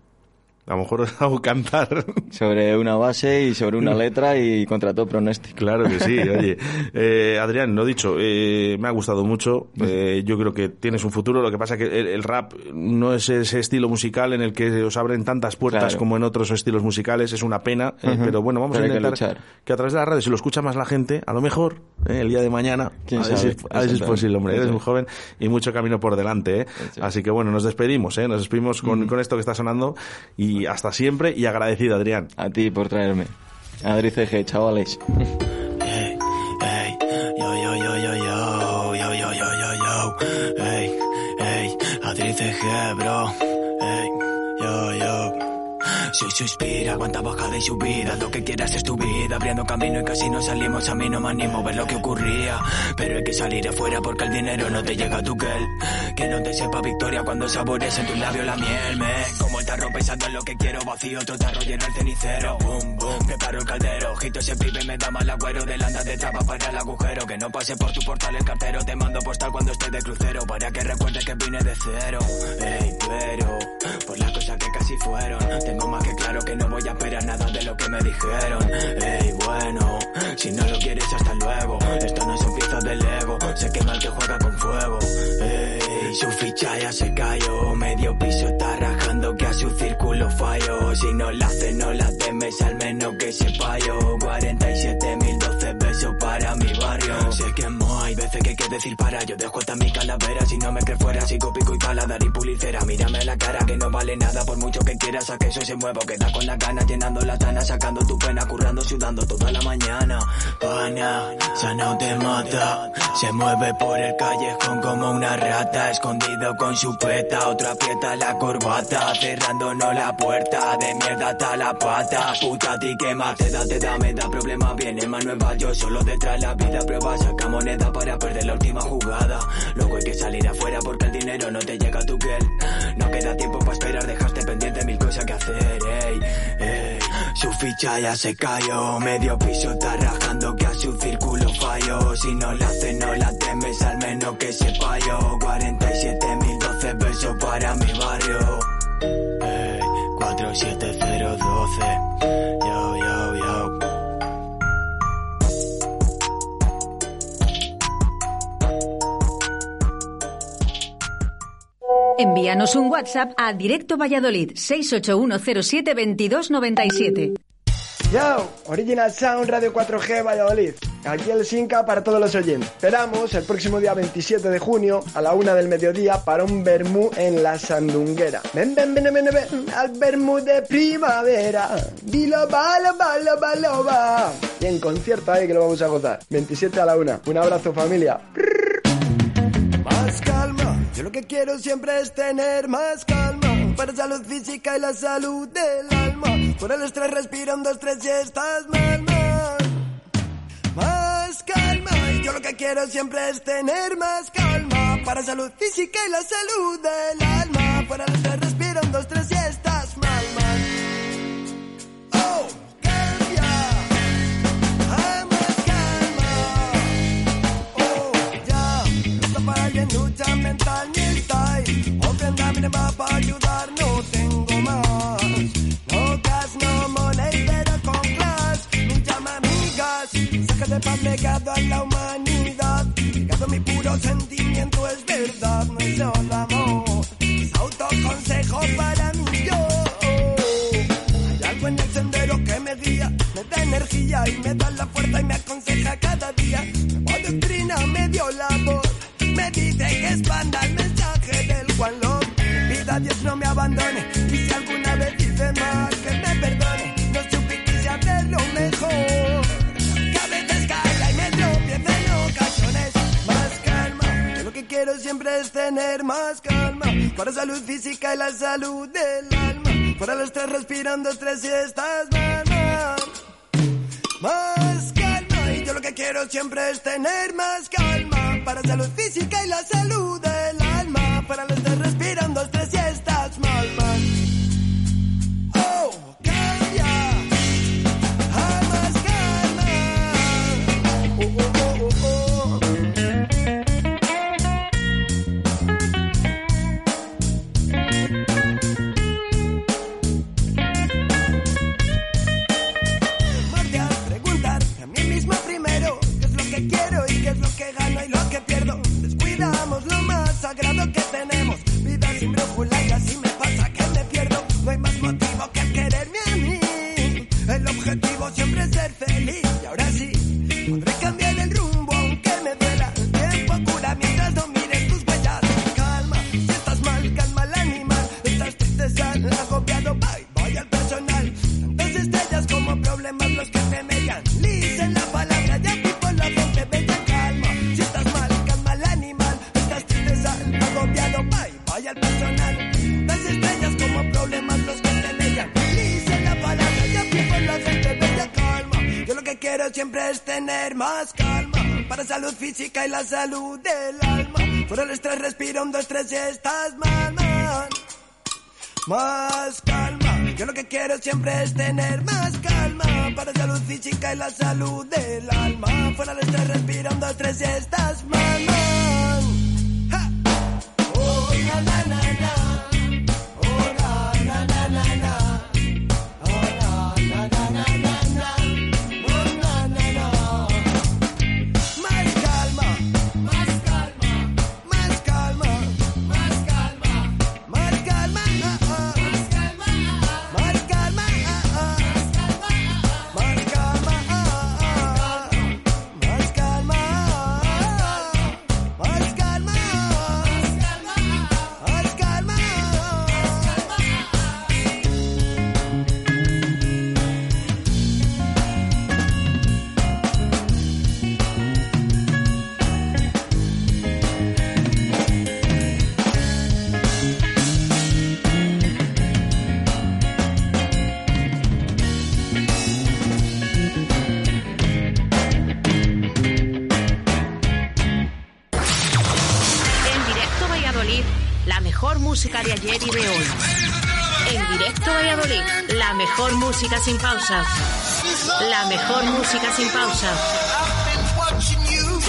A lo mejor os hago cantar. Sobre una base y sobre una letra y contra todo pronóstico. Claro que sí, oye. Eh, Adrián, lo dicho, eh, me ha gustado mucho. Eh, yo creo que tienes un futuro. Lo que pasa que el, el rap no es ese estilo musical en el que os abren tantas puertas Claro. como en otros estilos musicales. Es una pena. eh, pero bueno, vamos Pero a que intentar luchar. que, a través de la radio, si lo escucha más la gente, a lo mejor el día de mañana, ¿Quién a sabe? a ver si es posible, hombre. Eres es. muy joven y mucho camino por delante. Así que bueno, nos despedimos. ¿eh? Nos despedimos con, con esto que está sonando y hasta siempre y agradecido, Adrián. A ti por traerme. Adri CG, chavales. Ey, yo, yo, yo, yo, yo, yo, yo, yo, yo, yo, ey, ey, Adri CG, bro, ey, yo, yo. Si suspira, aguanta bajada y subida, lo que quieras es tu vida, abriendo camino y casi no salimos, a mí no me animo a ver lo que ocurría, pero hay que salir afuera porque el dinero no te llega a tu gel, que no te sepa victoria cuando sabores en tu labio la miel, me, como el tarro pensando en lo que quiero, vacío otro tarro lleno el cenicero, boom, boom, preparo el caldero, ojito ese pibe me da mal agüero, del anda de traba para el agujero, que no pase por tu portal el cartero, te mando postal cuando estoy de crucero, para que recuerdes que vine de cero, ey, pero, por las cosas que casi fueron, tengo más que claro que no voy a esperar nada de lo que me dijeron, ey, bueno, si no lo quieres hasta luego, esto no son piezas del ego, se quema el que juega con fuego, ey, su ficha ya se cayó, medio piso está rajando que a su círculo fallo, si no la hace no la temes, al menos que sepa yo, 47.012 veces que hay que decir para, yo dejo hasta mi calavera, si no me crees fuera, sigo pico y paladar y pulicera, mírame a la cara que no vale nada, por mucho que quieras a que eso se mueva, queda con la gana, llenando la tana, sacando tu pena, currando, sudando toda la mañana, pana, sana te mata, se mueve por el callejón como una rata, escondido con su peta, otra aprieta la corbata, cerrándonos la puerta, de mierda hasta la pata, puta ti que más te da, te da, me da problema, viene más nueva, yo solo detrás la vida, prueba, saca moneda para perder la última jugada, luego hay que salir afuera porque el dinero no te llega a tu piel, no queda tiempo para esperar, dejaste pendiente mil cosas que hacer, ey, su ficha ya se cayó, medio piso está rajando que a su círculo fallo, si no la hace no la temes, al menos que sepa yo, 47.012 besos para mi barrio, ey, 47012, yo, yo, yo. Envíanos un WhatsApp a Directo Valladolid 681072297. Yo, Original Sound Radio 4G Valladolid. Aquí el Sinca para todos los oyentes. Esperamos el próximo día 27 de junio a la una del mediodía para un Bermú en la Sandunguera. Ven, ven, ven, ven, ven al Bermú de primavera. Biloba, loba, loba, loba. Y en concierto ahí que lo vamos a gozar. 27 a la una. Un abrazo familia. Más calma, yo lo que quiero siempre es tener más calma. Para salud física y la salud del alma. Por el estrés respira un, dos, tres y estás mal, mal. Más calma, yo lo que quiero siempre es tener más calma. Para salud física y la salud del alma. Por el estrés respira un, dos, tres y estás para alguien lucha mental ni style Ofrenda mínima para ayudar no tengo más. No gas, no money, pero con class. Me llama amigas Saca de paz legado a la humanidad. Legado mi puro sentimiento es verdad No es solo amor. Es autoconsejo para mí yo. Hay algo en el sendero que me guía, me da energía y me da la fuerza y me aconseja es tener más calma. Para salud física y la salud del alma. Para el estrés respirando estás mal, mal. Más calma. Y yo lo que quiero siempre es tener más calma. Para salud física y la salud del alma. Física y la salud del alma. Por el estrés respira un, dos, tres y estás mal, más calma. Yo lo que quiero siempre es tener más calma. Para salud física y la salud del alma. Fuera del estrés, respira un, dos, tres y estás mal. Música sin pausas. La mejor música sin pausas.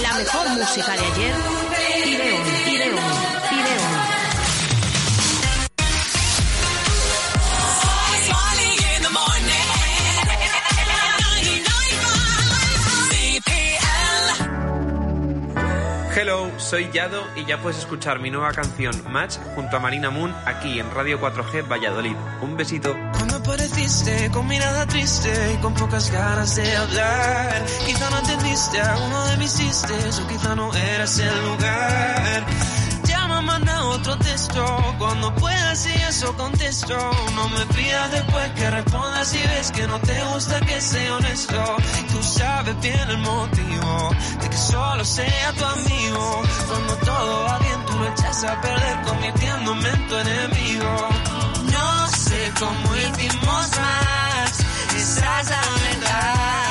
La mejor música de ayer y de hoy, Hello, soy Yado y ya puedes escuchar mi nueva canción Match junto a Marina Moon aquí en Radio 4G Valladolid. Un besito. Cuando apareciste con mirada triste y con pocas ganas de hablar Quizá no entendiste a uno de mis chistes o quizá no eras el lugar otro texto, cuando puedas y eso contesto. No me pidas después que respondas si ves que no te gusta que sea honesto. Tú sabes bien el motivo de que solo sea tu amigo. Cuando todo va bien tú lo echas a perder convirtiéndome en tu enemigo. No sé cómo hicimos más, esa es.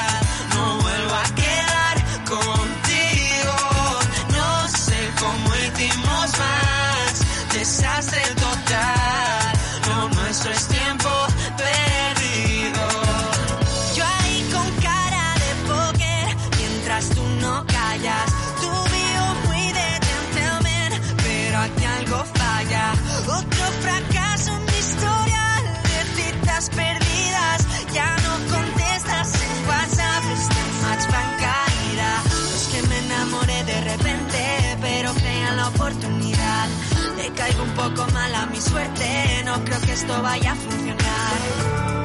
Poco mal a mi suerte, no creo que esto vaya a funcionar.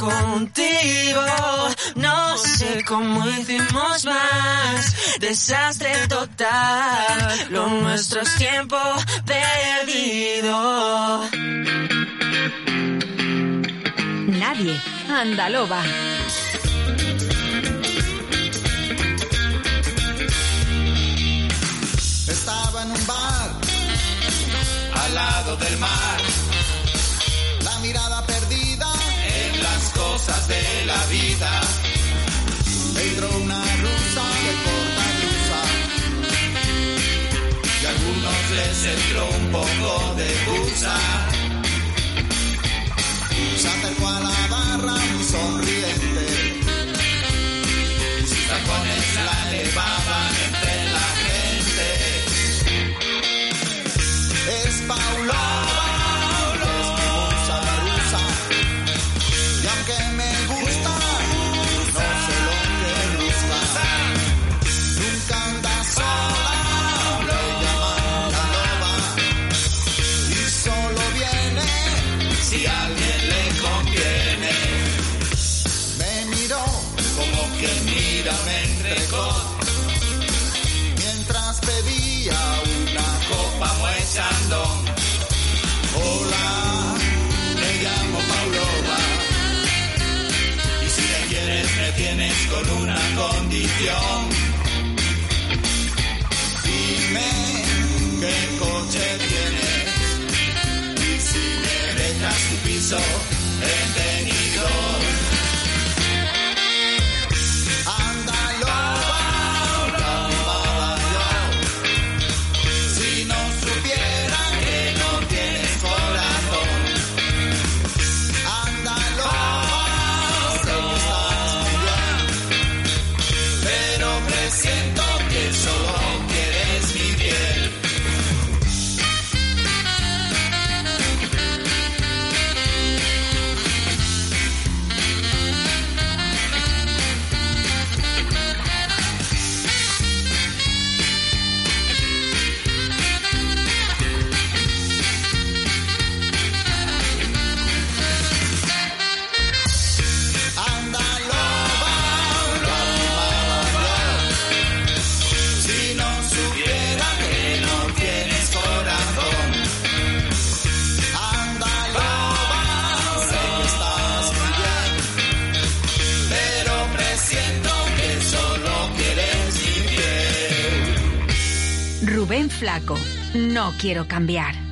contigo no sé cómo hicimos más desastre total lo nuestro es tiempo perdido Nadie. Andaloba. Estaba en un bar al lado del mar. Cosas de la vida. Dime qué coche tienes. Y si me dejas tu piso quiero cambiar.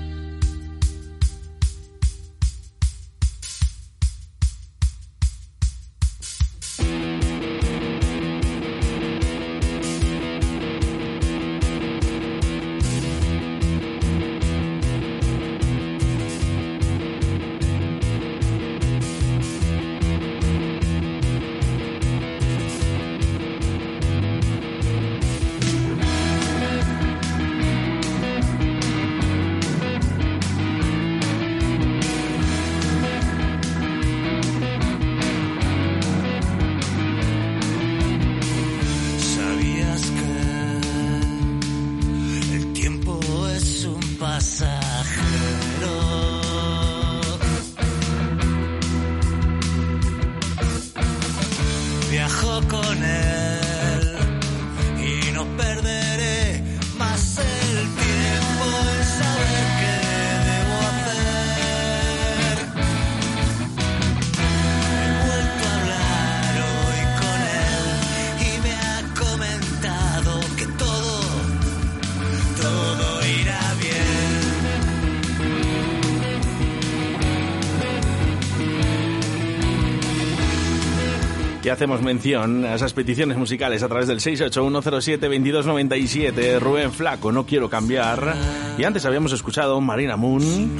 Hacemos mención a esas peticiones musicales a través del 681072297. Rubén Flaco, no quiero cambiar. Y antes habíamos escuchado Marina Moon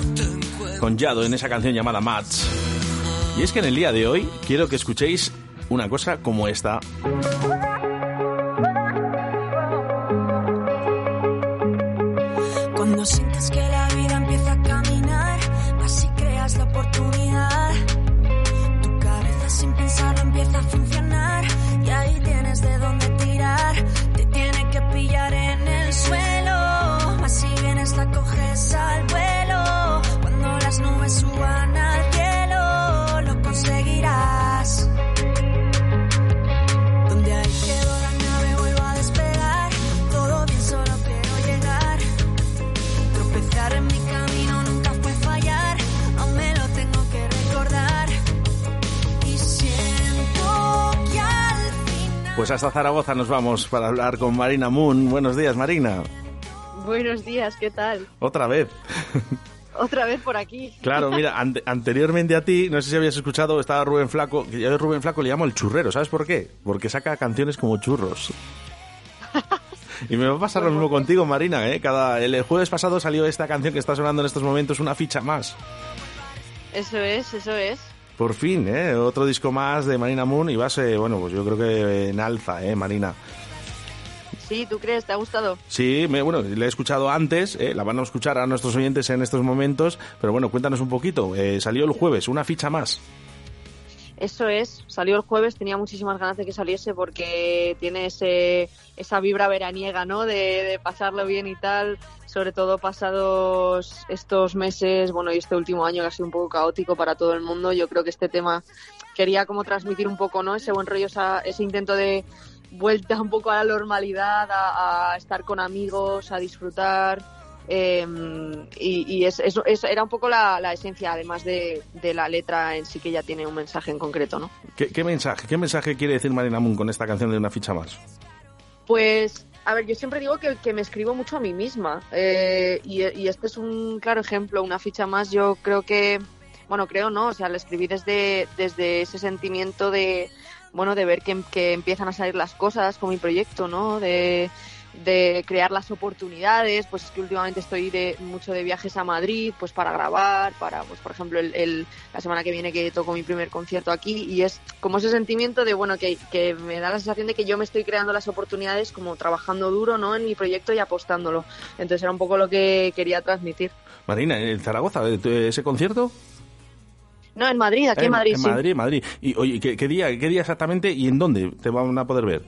con Yado en esa canción llamada Mats. Y es que en el día de hoy quiero que escuchéis una cosa como esta. Pues hasta Zaragoza nos vamos para hablar con Marina Moon. Buenos días, Marina. Buenos días, ¿qué tal? Otra vez. Otra vez por aquí. Claro, mira, ante- anteriormente a ti, no sé si habías escuchado, estaba Rubén Flaco, que yo a Rubén Flaco le llamo el churrero, ¿sabes por qué? Porque saca canciones como churros. Y me va a pasar lo mismo contigo, Marina, ¿eh? Cada, el jueves pasado salió esta canción que está sonando en estos momentos, una ficha más. Eso es, eso es. Por fin, ¿eh? Otro disco más de Marina Moon y vas, eh, bueno, pues yo creo que en alza, ¿eh, Marina? Sí, ¿tú crees? ¿Te ha gustado? Sí, me- bueno, la he escuchado antes, eh, la van a escuchar a nuestros oyentes en estos momentos, pero bueno, cuéntanos un poquito. Eh, salió el jueves, una ficha más. Eso es, salió el jueves, tenía muchísimas ganas de que saliese porque tiene ese, esa vibra veraniega, ¿no? De, de pasarlo bien y tal, sobre todo pasados estos meses, bueno, y este último año que ha sido un poco caótico para todo el mundo, yo creo que este tema quería como transmitir un poco, ¿no? Ese buen rollo, esa- ese intento de vuelta un poco a la normalidad, a, a estar con amigos, a disfrutar. Eh, y y es, eso- es- era un poco la, la esencia, además de, de la letra en sí que ya tiene un mensaje en concreto, ¿no? ¿Qué, qué mensaje, ¿Qué mensaje quiere decir Marina Moon con esta canción de una ficha más? Pues, a ver, yo siempre digo que, que me escribo mucho a mí misma. eh, y, y este es un claro ejemplo, una ficha más. Yo creo que, bueno, creo no, o sea, le escribí desde, desde ese sentimiento de, bueno, de ver que, que empiezan a salir las cosas con mi proyecto, ¿no? De, de crear las oportunidades, pues es que últimamente estoy de mucho de viajes a Madrid, pues para grabar, para, pues por ejemplo, el, el- la semana que viene que toco mi primer concierto aquí y es como ese sentimiento de, bueno, que, que me da la sensación de que yo me estoy creando las oportunidades como trabajando duro, ¿no? En mi proyecto y apostándolo. Entonces era un poco lo que quería transmitir. Marina, en Zaragoza, eh, ese concierto? No, en Madrid, aquí en, Madrid, en sí. Madrid, Madrid. Y oye, ¿qué, qué día, ¿qué día exactamente y en dónde te van a poder ver?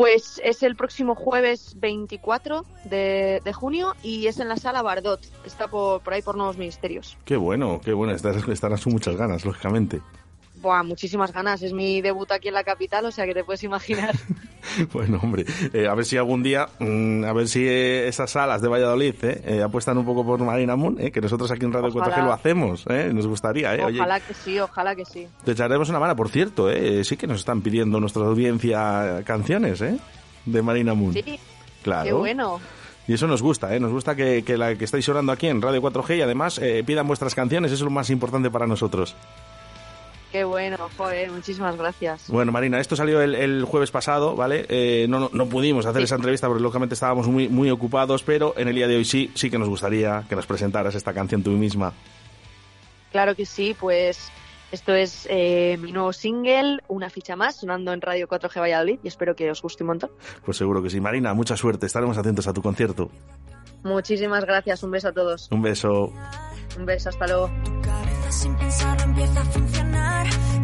Pues es el próximo jueves 24 de, de junio y es en la sala Bardot, está por, por ahí por Nuevos Ministerios. Qué bueno, qué bueno. Estarás, estarás con muchas ganas, lógicamente. Buah, muchísimas ganas. Es mi debut aquí en la capital, o sea que te puedes imaginar. Bueno, hombre, eh, a ver si algún día, mm, a ver si eh, esas salas de Valladolid eh, eh, apuestan un poco por Marina Moon, eh, que nosotros aquí en Radio. 4G lo hacemos, eh, nos gustaría. Eh. Oye, Ojalá que sí, ojalá que sí. te echaremos una mano, por cierto, eh, sí que nos están pidiendo nuestra audiencia canciones eh, de Marina Moon. Sí, claro. qué bueno. Y eso nos gusta, ¿eh? nos gusta que, que la que estáis sonando aquí en Radio 4G y además eh, pidan vuestras canciones, eso es lo más importante para nosotros. Qué bueno, joder, muchísimas gracias. Bueno, Marina, esto salió el, el jueves pasado, ¿vale? Eh, no, no, no pudimos hacer esa entrevista porque lógicamente estábamos muy, muy ocupados, pero en el día de hoy sí, sí que nos gustaría que nos presentaras esta canción tú misma. Claro que sí, pues esto es eh, mi nuevo single, una ficha más, sonando en Radio 4G Valladolid y espero que os guste un montón. Pues seguro que sí. Marina, mucha suerte, estaremos atentos a tu concierto. Muchísimas gracias, un beso a todos. Un beso. Un beso, hasta luego.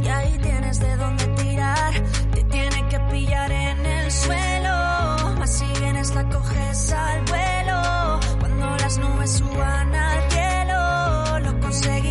Y ahí tienes de dónde tirar. Te tiene que pillar en el suelo, si vienes la coges al vuelo. Cuando las nubes suban al cielo, lo conseguirás.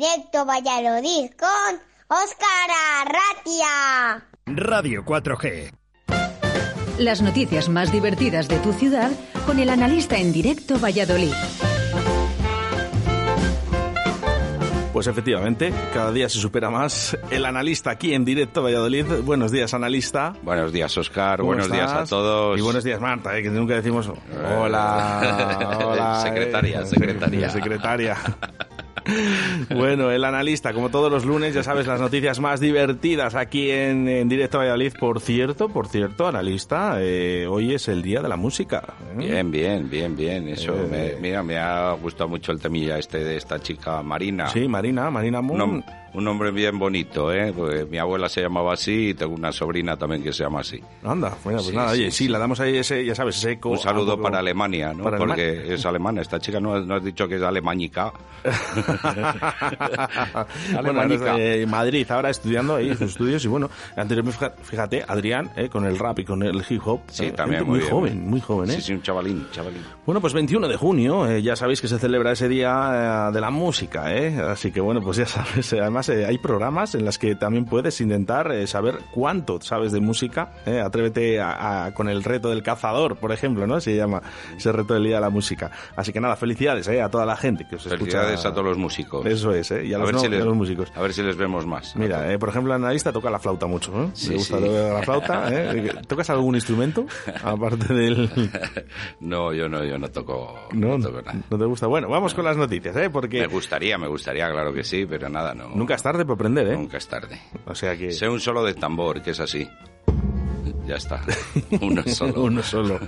Directo Valladolid con Óscar Arratia. Radio 4G. Las noticias más divertidas de tu ciudad con el analista en directo Valladolid. Pues efectivamente, cada día se supera más. El analista aquí en directo Valladolid. Buenos días, analista. Buenos días, Oscar. ¿Cómo Buenos días a todos. Y buenos días, Marta, eh, que nunca decimos hola. hola Secretaria, eh, secretaria. secretaria. Bueno, el analista, como todos los lunes, ya sabes, las noticias más divertidas aquí en, en Directo Valladolid. Por cierto, por cierto, analista, eh, hoy es el Día de la Música. ¿eh? Bien, bien, bien, bien. Eso, Eh. me- mira, me ha gustado mucho el temilla este de esta chica Marina. Sí, Marina, Marina Moon. Un nombre bien bonito, ¿eh? Porque mi abuela se llamaba así y tengo una sobrina también que se llama así. Anda, bueno, pues Sí, nada, sí, oye, sí, sí. le damos ahí ese, ya sabes, ese eco. Un saludo poco- para Alemania, ¿no? para Porque Alemania. es alemana. Esta chica no, no has dicho que es alemánica. bueno, ahora está, eh, Madrid, ahora estudiando ahí sus estudios y bueno, anteriormente, fija- fíjate, Adrián, eh, con el rap y con el hip hop. Sí, eh, también muy muy bien. joven, muy joven, ¿eh? Sí, sí, un chavalín, chavalín. Bueno, pues 21 de junio, eh, ya sabéis que se celebra ese día de la música, ¿eh? Así que bueno, pues ya sabes, eh, además eh, hay programas en los que también puedes intentar eh, saber cuánto sabes de música, ¿eh? Atrévete a- a- con el reto del cazador, por ejemplo, ¿no? Se llama ese reto del día de la música. Así que nada, felicidades, ¿eh? A toda la gente que os Felicidades escucha. a todos los músicos. Eso es, ¿eh? Y a, los, ver no- si y a les- los músicos. A ver si les vemos más. Mira, eh, por ejemplo, el analista toca la flauta mucho, ¿no? Sí, Le gusta sí. tocar la flauta, ¿eh? ¿Tocas algún instrumento? Aparte del... No, yo no, yo no toco, No, no toco nada. no te gusta. Bueno, vamos con las noticias, ¿eh? Porque Me gustaría, me gustaría, claro que sí, pero nada, no. nunca es tarde para aprender, ¿eh? Nunca es tarde. O sea que... Sé un solo de tambor, que es así. Ya está. Uno solo. Uno solo.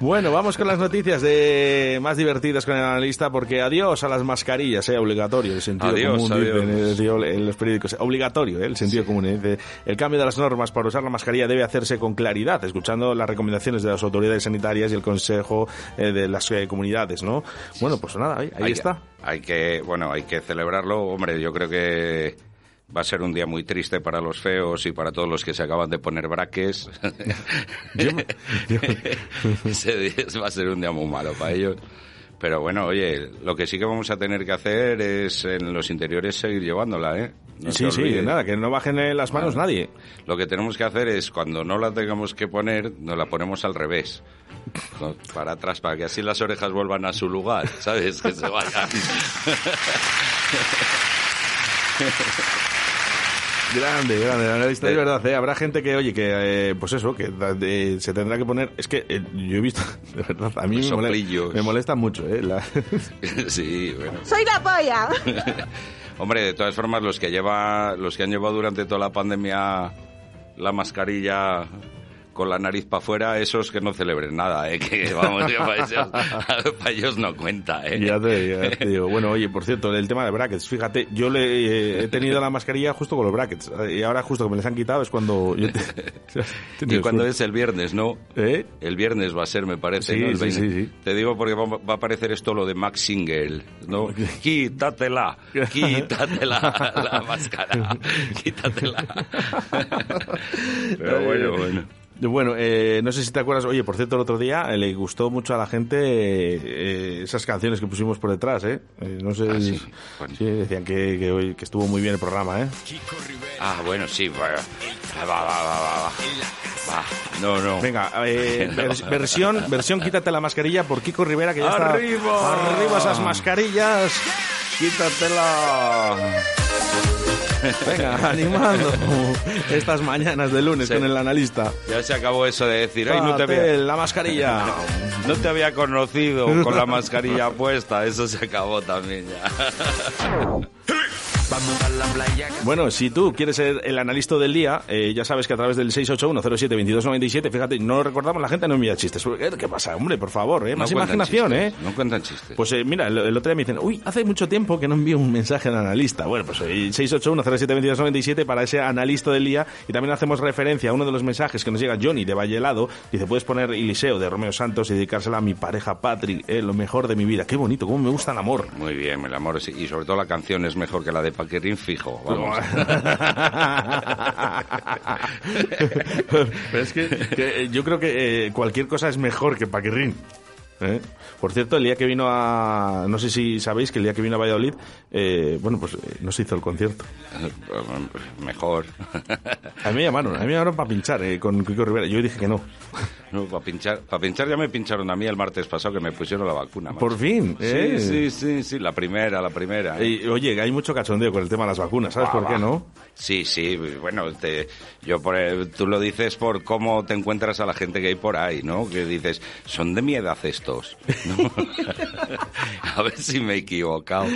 bueno, vamos con las noticias de más divertidas con el analista, porque adiós a las mascarillas, ¿eh? Obligatorio, el sentido Adiós, común, adiós. en los periódicos. Obligatorio, ¿eh? El sentido común. ¿eh? Dice, el cambio de las normas para usar la mascarilla debe hacerse con claridad, escuchando las recomendaciones de las autoridades sanitarias y el consejo eh, de las eh, comunidades, ¿no? Bueno, pues nada, ahí, ahí Hay está. Hay que, bueno, hay que celebrarlo. Hombre, yo creo que va a ser un día muy triste para los feos y para todos los que se acaban de poner braques. Ese día va a ser un día muy malo para ellos. Pero bueno, oye, lo que sí que vamos a tener que hacer es en los interiores seguir llevándola, ¿eh? No sí, sí, nada, que no bajen las manos nadie. Lo que tenemos que hacer es, cuando no la tengamos que poner, nos la ponemos al revés. No, Para atrás, para que así las orejas vuelvan a su lugar, ¿sabes? Que se vayan. Grande, grande, la analista de verdad. ¿eh? Habrá gente que, oye, que, eh, pues eso, que se tendrá que poner. Es que eh, yo he visto, de verdad, a mí me molesta, Soplillos. me molesta mucho, ¿eh? La- Sí, bueno. Soy la polla. Hombre, de todas formas, los que lleva, los que han llevado durante toda la pandemia la mascarilla con la nariz para afuera, esos que no celebren nada, ¿eh? Que vamos, que para, ellos, para ellos no cuenta, ¿eh? Ya te, ya te digo. Bueno, oye, por cierto, el tema de brackets, fíjate, yo le eh, he tenido la mascarilla justo con los brackets y ahora justo que me les han quitado es cuando yo te- Y cuando es el viernes, ¿no? ¿Eh? El viernes va a ser, me parece, Sí, ¿no? El sí, sí, 20. sí. Te digo porque va, va a aparecer esto lo de Max Single, ¿no? Quítatela, quítatela la máscara, quítatela. Pero bueno, bueno. Bueno, eh, no sé si te acuerdas, oye, por cierto, el otro día eh, le gustó mucho a la gente eh, esas canciones que pusimos por detrás, ¿eh? Eh, no sé, si sí, decían que, que, hoy- que estuvo muy bien el programa, ¿eh? Ah, bueno, sí, va, va, va, va, va, va. Va, No, no. Venga, eh, vers- versión, versión quítate la mascarilla por Kiko Rivera, que ya está... ¡Arriba! ¡Arriba esas mascarillas! ¡Quítatela! Venga, animando estas mañanas de lunes Sí. con el analista. Ya se acabó eso de decir, ay, no te había, la mascarilla. no te había conocido con la mascarilla puesta, eso se acabó también ya. Bueno, si tú quieres ser el analista del día, eh, ya sabes que a través del 681072297, fíjate, no lo recordamos, la gente no envía chistes. ¿Qué, pasa, hombre? Por favor, ¿eh? Más imaginación, chistes, ¿eh? No cuentan chistes. Pues eh, mira, el, el otro día me dicen, uy, hace mucho tiempo que no envío un mensaje al analista. Bueno, pues eh, 681072297 para ese analista del día y también hacemos referencia a uno de los mensajes que nos llega Johnny de Vallelado. Dice, puedes poner Eliseo de Romeo Santos y dedicársela a mi pareja Patrick, eh, lo mejor de mi vida. Qué bonito, cómo me gusta el amor. Muy bien, el amor sí, y sobre todo la canción es mejor que la de Paquerín fijo, vamos. Pero es que, que, eh, yo creo que eh, cualquier cosa es mejor que Paquirrín. ¿eh? Por cierto, el día que vino a... No sé si sabéis que el día que vino a Valladolid, eh, bueno, pues eh, no se hizo el concierto. Mejor. A mí me llamaron, a mí me llamaron para pinchar eh, con Kiko Rivera. Yo dije que no. No, para pinchar, para pinchar ya me pincharon a mí el martes pasado que me pusieron la vacuna. macho. Por fin, ¿eh? Sí, sí, sí, sí, la primera, la primera. Y, oye, hay mucho cachondeo con el tema de las vacunas, ¿sabes Va, por qué no? Sí, sí, bueno, te, yo por, tú lo dices por cómo te encuentras a la gente que hay por ahí, ¿no? Que dices, son de mi edad estos. ¿no? a ver si me he equivocado.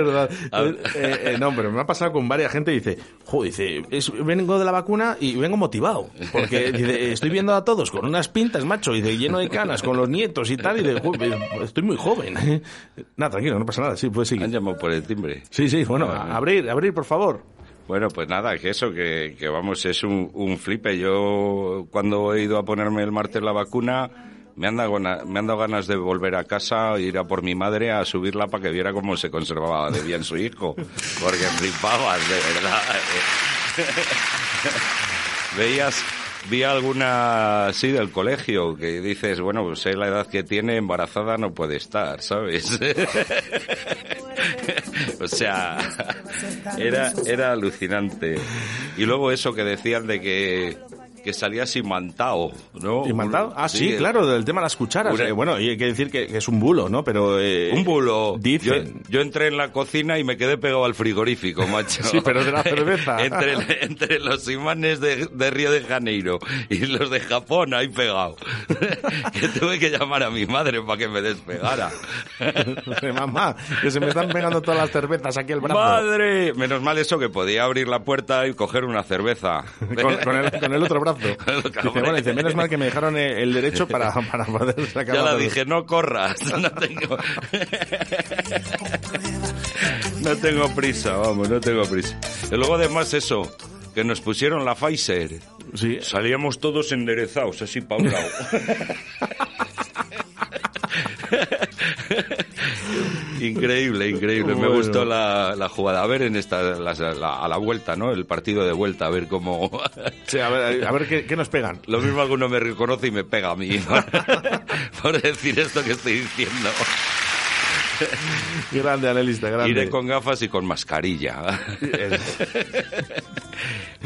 Es verdad. A ver. Eh, eh, no, pero me ha pasado con varias gente y dice, joder, dice, es- vengo de la vacuna y vengo motivado. Porque dice, estoy viendo a todos con unas pintas, macho, y de lleno de canas, con los nietos y tal, y de, "Joder, estoy muy joven. nada, tranquilo, no pasa nada, sí, pues sí. Han llamado por el timbre. Sí, sí, bueno, Ah. abrir, abrir, por favor. Bueno, pues nada, que eso, que, que vamos, es un, un flipe. Yo cuando he ido a ponerme el martes la vacuna, me han, dado, me han dado ganas de volver a casa, ir a por mi madre a subirla para que viera cómo se conservaba de bien su hijo. Porque flipabas, de verdad. Veías, vi alguna así del colegio que dices, bueno, pues sé la edad que tiene, embarazada no puede estar, ¿sabes? o sea, era, era alucinante. Y luego eso que decían de que, que salías imantado, ¿no? ¿Imantado? Ah, sí, Sí, claro, del tema de las cucharas. Una- Eh, bueno, y hay que decir que, que es un bulo, ¿no? Pero... eh, Un bulo. Yo, Dicen. yo entré en la cocina y me quedé pegado al frigorífico, macho. Sí, pero de la cerveza. entre, entre los imanes de, de Río de Janeiro y los de Japón, ahí pegado. que tuve que llamar a mi madre para que me despegara. Mamá, que se me están pegando todas las cervezas aquí el brazo. ¡Madre! Menos mal eso que podía abrir la puerta y coger una cerveza. Con, con el, con el otro brazo. Dice, bueno, dice, menos mal que me dejaron el, derecho para, para poder sacar Ya la cerveza". dije, no corras, no tengo... no tengo prisa, vamos, no tengo prisa. Y luego además eso, que nos pusieron la Pfizer. Sí. Salíamos todos enderezados, así para un lado. Increíble, increíble. Me gustó la, la jugada. A ver en esta, la- a la vuelta, ¿no? El partido de vuelta, a ver cómo... Sí, a ver, a ver ¿qué, qué nos pegan. Lo mismo alguno me reconoce y me pega a mí por decir esto que estoy diciendo. grande analista, grande. Iré con gafas y con mascarilla.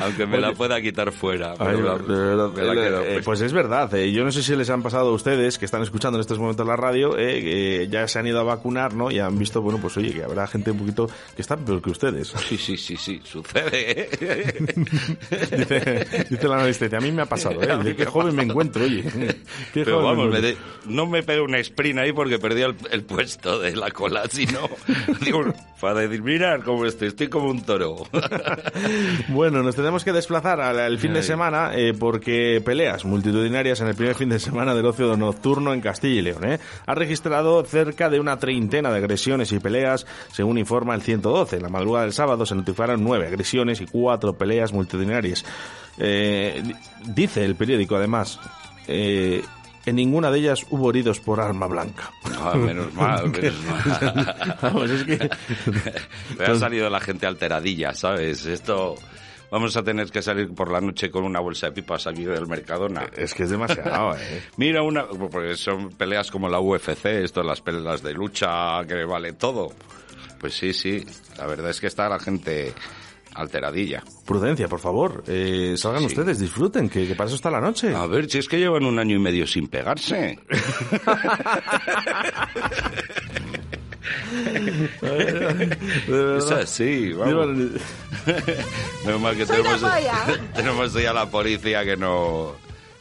Aunque me la pueda quitar fuera. pero Ay, la- de verdad, me la eh, quedo eh, pues es verdad, eh, yo no sé si les han pasado a ustedes que están escuchando en estos momentos la radio, eh, que ya se han ido a vacunar, ¿no? Y han visto, bueno, pues oye, que habrá gente un poquito que está peor que ustedes. Sí, sí, sí, sí, sucede. ¿eh? dice, dice la analista, a mí me ha pasado, ¿eh? Qué joven me encuentro, oye. Qué Pero joven vamos, me me encuentro". de- no me pego una sprint ahí porque perdí el, el puesto de la cola, sino digo, para decir, mira cómo estoy, estoy como un toro. Bueno, nos tenemos que desplazar al, fin de semana eh, porque peleas multitudinarias en el primer fin de semana del ocio nocturno en Castilla y León. ¿eh? Ha registrado cerca de una treintena de agresiones y peleas, según informa el 112. En la madrugada del sábado se notificaron nueve agresiones y cuatro peleas multitudinarias. Eh, di- dice el periódico, además, eh, en ninguna de ellas hubo heridos por arma blanca. Ah, menos mal, menos mal. Vamos, es que... Me ha salido la gente alteradilla, ¿sabes? Esto... Vamos a tener que salir por la noche con una bolsa de pipas aquí del Mercadona. Es que es demasiado, ¿eh? Mira, una, porque son peleas como la UFC, esto, las peleas de lucha que vale todo. Pues sí, sí, la verdad es que está la gente alteradilla. Prudencia, por favor. Eh, salgan Sí. ustedes, disfruten, que, que para eso está la noche. A ver, si es que llevan un año y medio sin pegarse. Es así, vamos. Menos mal que tenemos, polla. tenemos ya la policía que no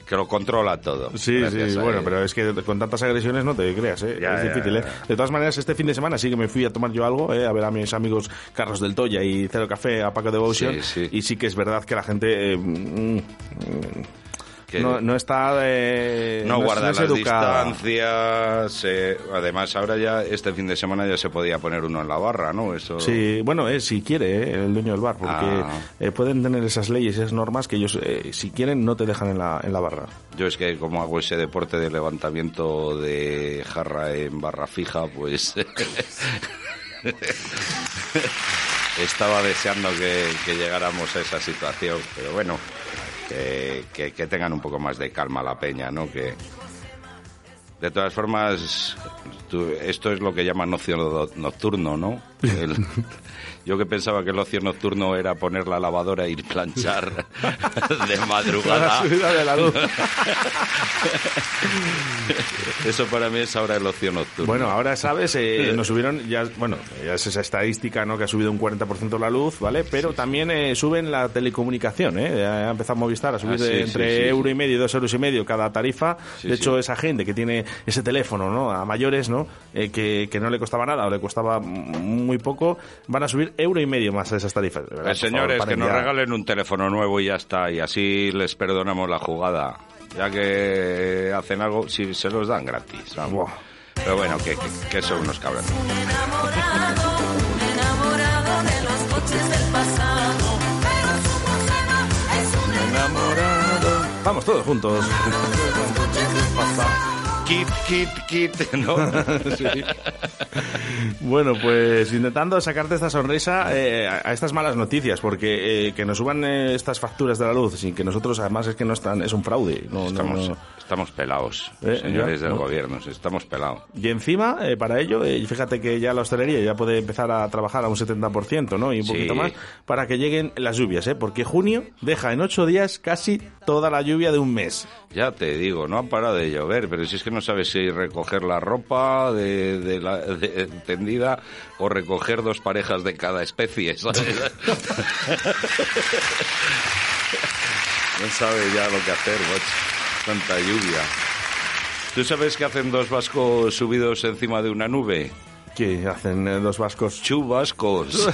que lo controla todo. Sí, sí, bueno, pero es que con tantas agresiones no te creas, ¿eh? Ya, es ya, difícil, ya. ¿eh? De todas maneras, este fin de semana sí que me fui a tomar yo algo, ¿eh? A ver a mis amigos Carlos del Toya y Cero Café a Paco Devotion. Sí, sí. Y sí que es verdad que la gente... eh, mm, mm, Que no, no está... eh, no guarda las educada. distancias. eh, además, ahora ya, este fin de semana ya se podía poner uno en la barra, ¿no? Eso... Sí, bueno, eh, si quiere, eh, el dueño del bar, porque Ah. eh, pueden tener esas leyes, esas normas que ellos, si quieren, no te dejan en la, en la barra. Yo es que como hago ese deporte de levantamiento de jarra en barra fija, pues estaba deseando que, que llegáramos a esa situación, pero bueno, que, que- que tengan un poco más de calma la peña, ¿no? Que de todas formas, esto es lo que llaman ocio no- nocturno, ¿no? El- yo que pensaba que el ocio nocturno era poner la lavadora y planchar de madrugada. La subida de la luz. Eso para mí es ahora el ocio nocturno. Bueno, ahora sabes, eh, nos subieron, ya, bueno, ya es esa estadística, ¿no? Que ha subido un 40% la luz, ¿vale? Pero también eh, suben la telecomunicación, ¿eh? Ya Ha empezado Movistar a subir Ah, sí, de sí, entre sí, sí. euro y medio y dos euros y medio cada tarifa. Sí, de sí. hecho, esa gente que tiene ese teléfono, ¿no? A mayores, ¿no? Eh, que, que no le costaba nada o le costaba mm, muy poco, van a subir euro y medio más a esas tarifas. Por señores, favor, que nos ya. regalen un teléfono nuevo y ya está, y así les perdonamos la jugada. Ya que hacen algo, si se los dan gratis. Pero bueno, que, que, que son unos cabrones. enamorado, un enamorado de los coches del pasado. Pero su problema es un Enamorado. Vamos todos juntos. Kit, kit, kit, ¿no? Sí. Bueno, pues intentando sacarte esta sonrisa eh, a a estas malas noticias, porque eh, que nos suban eh, estas facturas de la luz sin que nosotros, además, es que no están, es un fraude. No, Estamos, no. estamos pelados, señores ya, del ¿no? gobierno, estamos pelados. Y encima, para ello, fíjate que ya la hostelería ya puede empezar a trabajar a un 70%, ¿no? Y un Sí. poquito más, para que lleguen las lluvias, ¿eh? Porque junio deja en ocho días casi toda la lluvia de un mes. Ya te digo, no ha parado de llover, pero si es que no sabes si recoger la ropa de, de la de- tendida o recoger dos parejas de cada especie, ¿sabes? no sabe ya lo que hacer, macho. Tanta lluvia. ¿Tú sabes qué hacen dos vascos subidos encima de una nube? ¿Qué hacen eh, los vascos? Chubascos.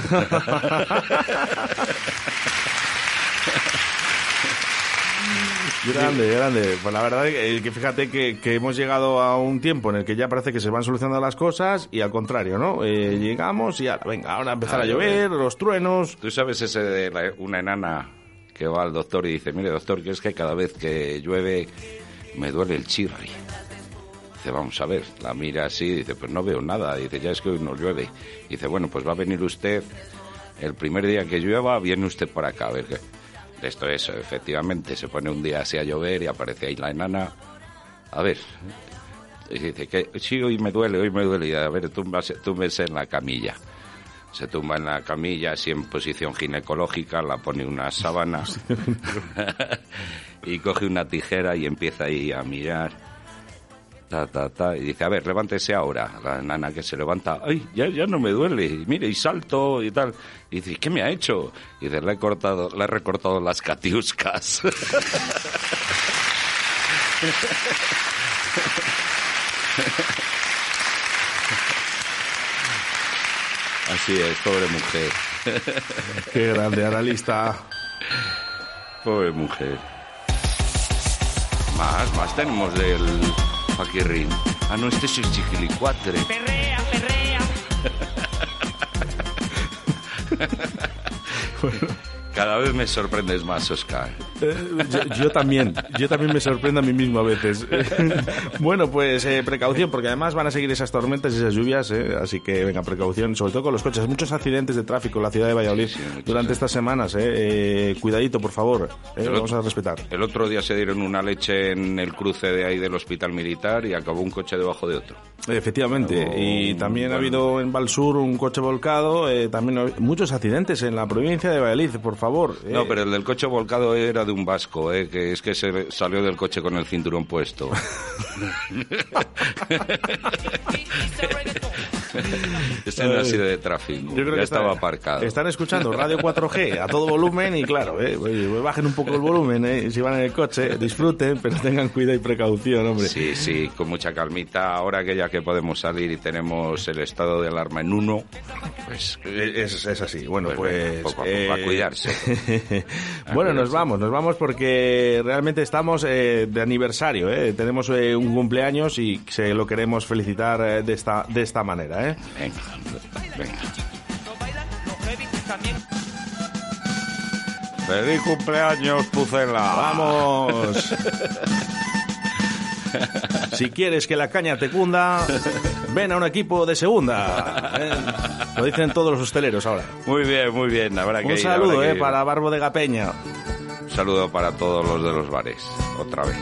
Grande, grande. Pues la verdad es que fíjate que, que hemos llegado a un tiempo en el que ya parece que se van solucionando las cosas y al contrario, ¿no? Eh, llegamos y ahora, venga, ahora empezar a, A llover, los truenos. ¿Tú sabes ese de la- una enana que va al doctor y dice, mire doctor, que es que cada vez que llueve me duele el chirri? Dice, vamos a ver, la mira así, dice, pues no veo nada, dice, ya es que hoy no llueve. Dice, bueno, pues va a venir usted, el primer día que llueva, viene usted por acá, a ver qué. Esto es, efectivamente, se pone un día así a llover y aparece ahí la enana. A ver, Y dice que sí, hoy me duele, hoy me duele. Y a ver, túmbase, túmbese en la camilla. Se tumba en la camilla, así en posición ginecológica, la pone una sábana y coge una tijera y empieza ahí a mirar. Ta, ta, ta, y dice, a ver, levántese ahora. La nana que se levanta, ay, ya, ya no me duele. Y mire, y salto y tal. Y dice, ¿qué me ha hecho? Y dice, le he cortado, le he recortado las catiuscas. Así es, pobre mujer. Qué grande analista. Pobre mujer. Más, más tenemos del Paquirrín. Ah, no, este es el chiquilicuatre. Perrea, perrea. Cada vez me sorprendes más, Oscar. Eh, yo, yo también, yo también me sorprendo a mí mismo a veces. bueno, pues eh, precaución, porque además van a seguir esas tormentas y esas lluvias, eh, así que venga, precaución, sobre todo con los coches. Muchos accidentes de tráfico en la ciudad de Valladolid durante estas semanas. eh. Eh, cuidadito, por favor, eh, El vamos a respetar. El otro día se dieron una leche en el cruce de ahí del hospital militar y acabó un coche debajo de otro. Efectivamente, y también ha bueno. habido en Valsur un coche volcado, también ha- muchos accidentes en la provincia de Valladolid, por favor. Eh. No, pero el del coche volcado era de un vasco, ¿eh? que es que se salió del coche con el cinturón puesto. No ha sido de tráfico, Yo creo ya que estaba está- aparcado. Están escuchando Radio 4G a todo volumen y claro, eh, pues bajen un poco el volumen, eh, si van en el coche, disfruten, pero tengan cuidado y precaución, hombre. Sí, sí, con mucha calmita. Ahora que ya que podemos salir y tenemos el estado de alarma en uno, pues... Es, es así. Bueno, Pues pues... a cuidarse. A bueno, nos vamos, nos vamos porque realmente estamos eh, de aniversario, ¿eh? Tenemos eh, un cumpleaños y se lo queremos felicitar eh, de esta, de esta manera, ¿eh? Venga, venga. ¡Feliz cumpleaños, Pucela! ¡Vamos! Si quieres que la caña te cunda, ven a un equipo de segunda. ¿eh? Lo dicen todos los hosteleros ahora. Muy bien, muy bien. Habrá que Un ir, saludo habrá que eh, ir. para Barbo de Gapeña. Un saludo para todos los de los bares, otra vez.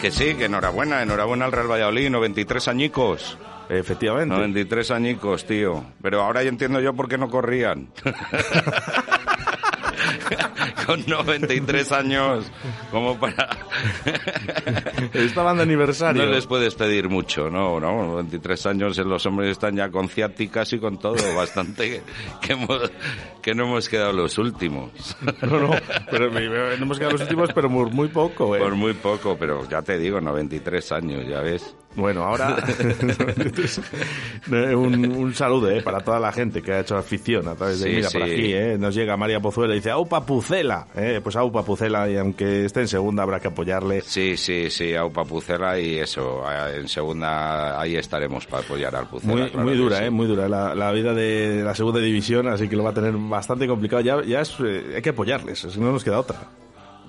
Que sí, que enhorabuena, enhorabuena al Real Valladolid, 93 añicos. Efectivamente. 93 añicos, tío. Pero ahora ya entiendo yo por qué no corrían. Con 93 años, como para... Estaban de aniversario. No les puedes pedir mucho, no, no, 93 años eh, los hombres están ya con ciáticas y con todo, bastante que, hemos- que no hemos quedado los últimos. No, no, pero me- me- no hemos quedado los últimos, pero por muy poco, ¿eh? Por muy poco, pero ya te digo, 93 años, ya ves. Bueno, ahora un, un saludo eh, para toda la gente que ha hecho afición a través de Sí, mira por sí. aquí, eh, nos llega María Pozuela y dice Aupa Pucela, eh, pues Aupa Pucela y aunque esté en segunda habrá que apoyarle. Sí, sí, sí, a Upa Pucela y eso, a- en segunda ahí estaremos para apoyar al Pucela. Muy, claro muy dura, sí. eh, muy dura la, la vida de la segunda división, así que lo va a tener bastante complicado. Ya, ya es, eh, hay que apoyarles, si no nos queda otra.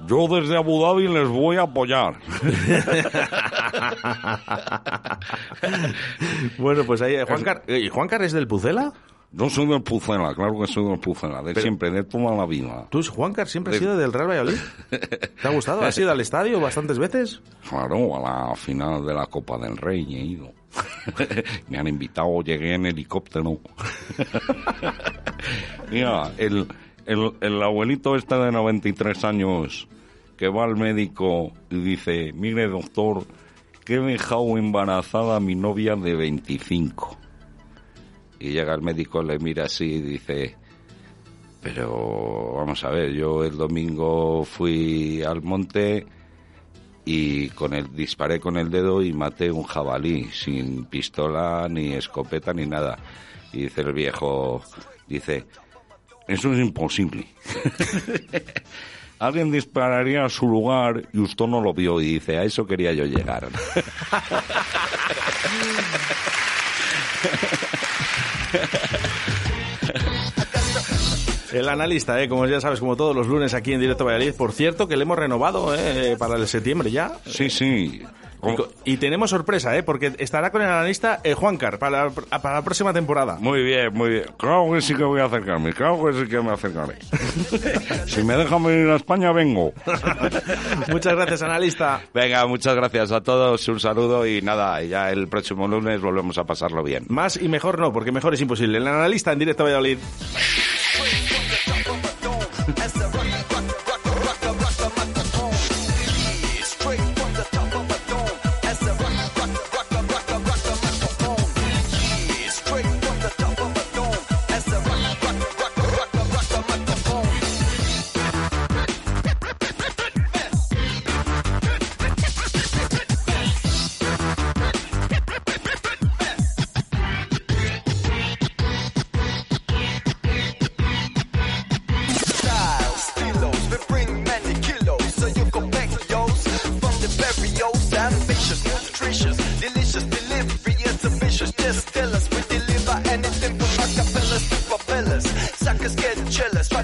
Yo desde Abu Dhabi les voy a apoyar. bueno, pues ahí, Juan Car ¿y Juan Car es del Pucela? Yo soy del Pucela, claro que soy del Pucela, de Pero- siempre, de toda la vida. ¿Tú, Juan Car, siempre has De- sido del Real Valladolid? ¿Te ha gustado? ¿Has ido al estadio bastantes veces? Claro, a la final de la Copa del Rey he ido. Me han invitado, llegué en helicóptero. Mira, el, el, el abuelito este de 93 años que va al médico y dice, mire doctor, que he dejado embarazada a mi novia de 25. Y llega el médico, le mira así y dice, pero vamos a ver, yo el domingo fui al monte y con el disparé con el dedo y maté un jabalí sin pistola ni escopeta ni nada. Y dice el viejo, dice, eso es imposible. Alguien dispararía a su lugar y usted no lo vio y dice, a eso quería yo llegar. El analista, ¿eh? como ya sabes, como todos los lunes aquí en Directo Valladolid. Por cierto, que le hemos renovado ¿eh? para el septiembre ya. Sí, sí. Y, co- y tenemos sorpresa, ¿eh? Porque estará con el analista eh, Juancar para, la- para la próxima temporada. Muy bien, muy bien. Claro que sí que voy a acercarme, claro que sí que me acercaré. si me dejan venir a España, vengo. Muchas gracias, analista. Venga, muchas gracias a todos, un saludo y nada, ya el próximo lunes volvemos a pasarlo bien. Más y mejor no, porque mejor es imposible. El analista en directo a Valladolid.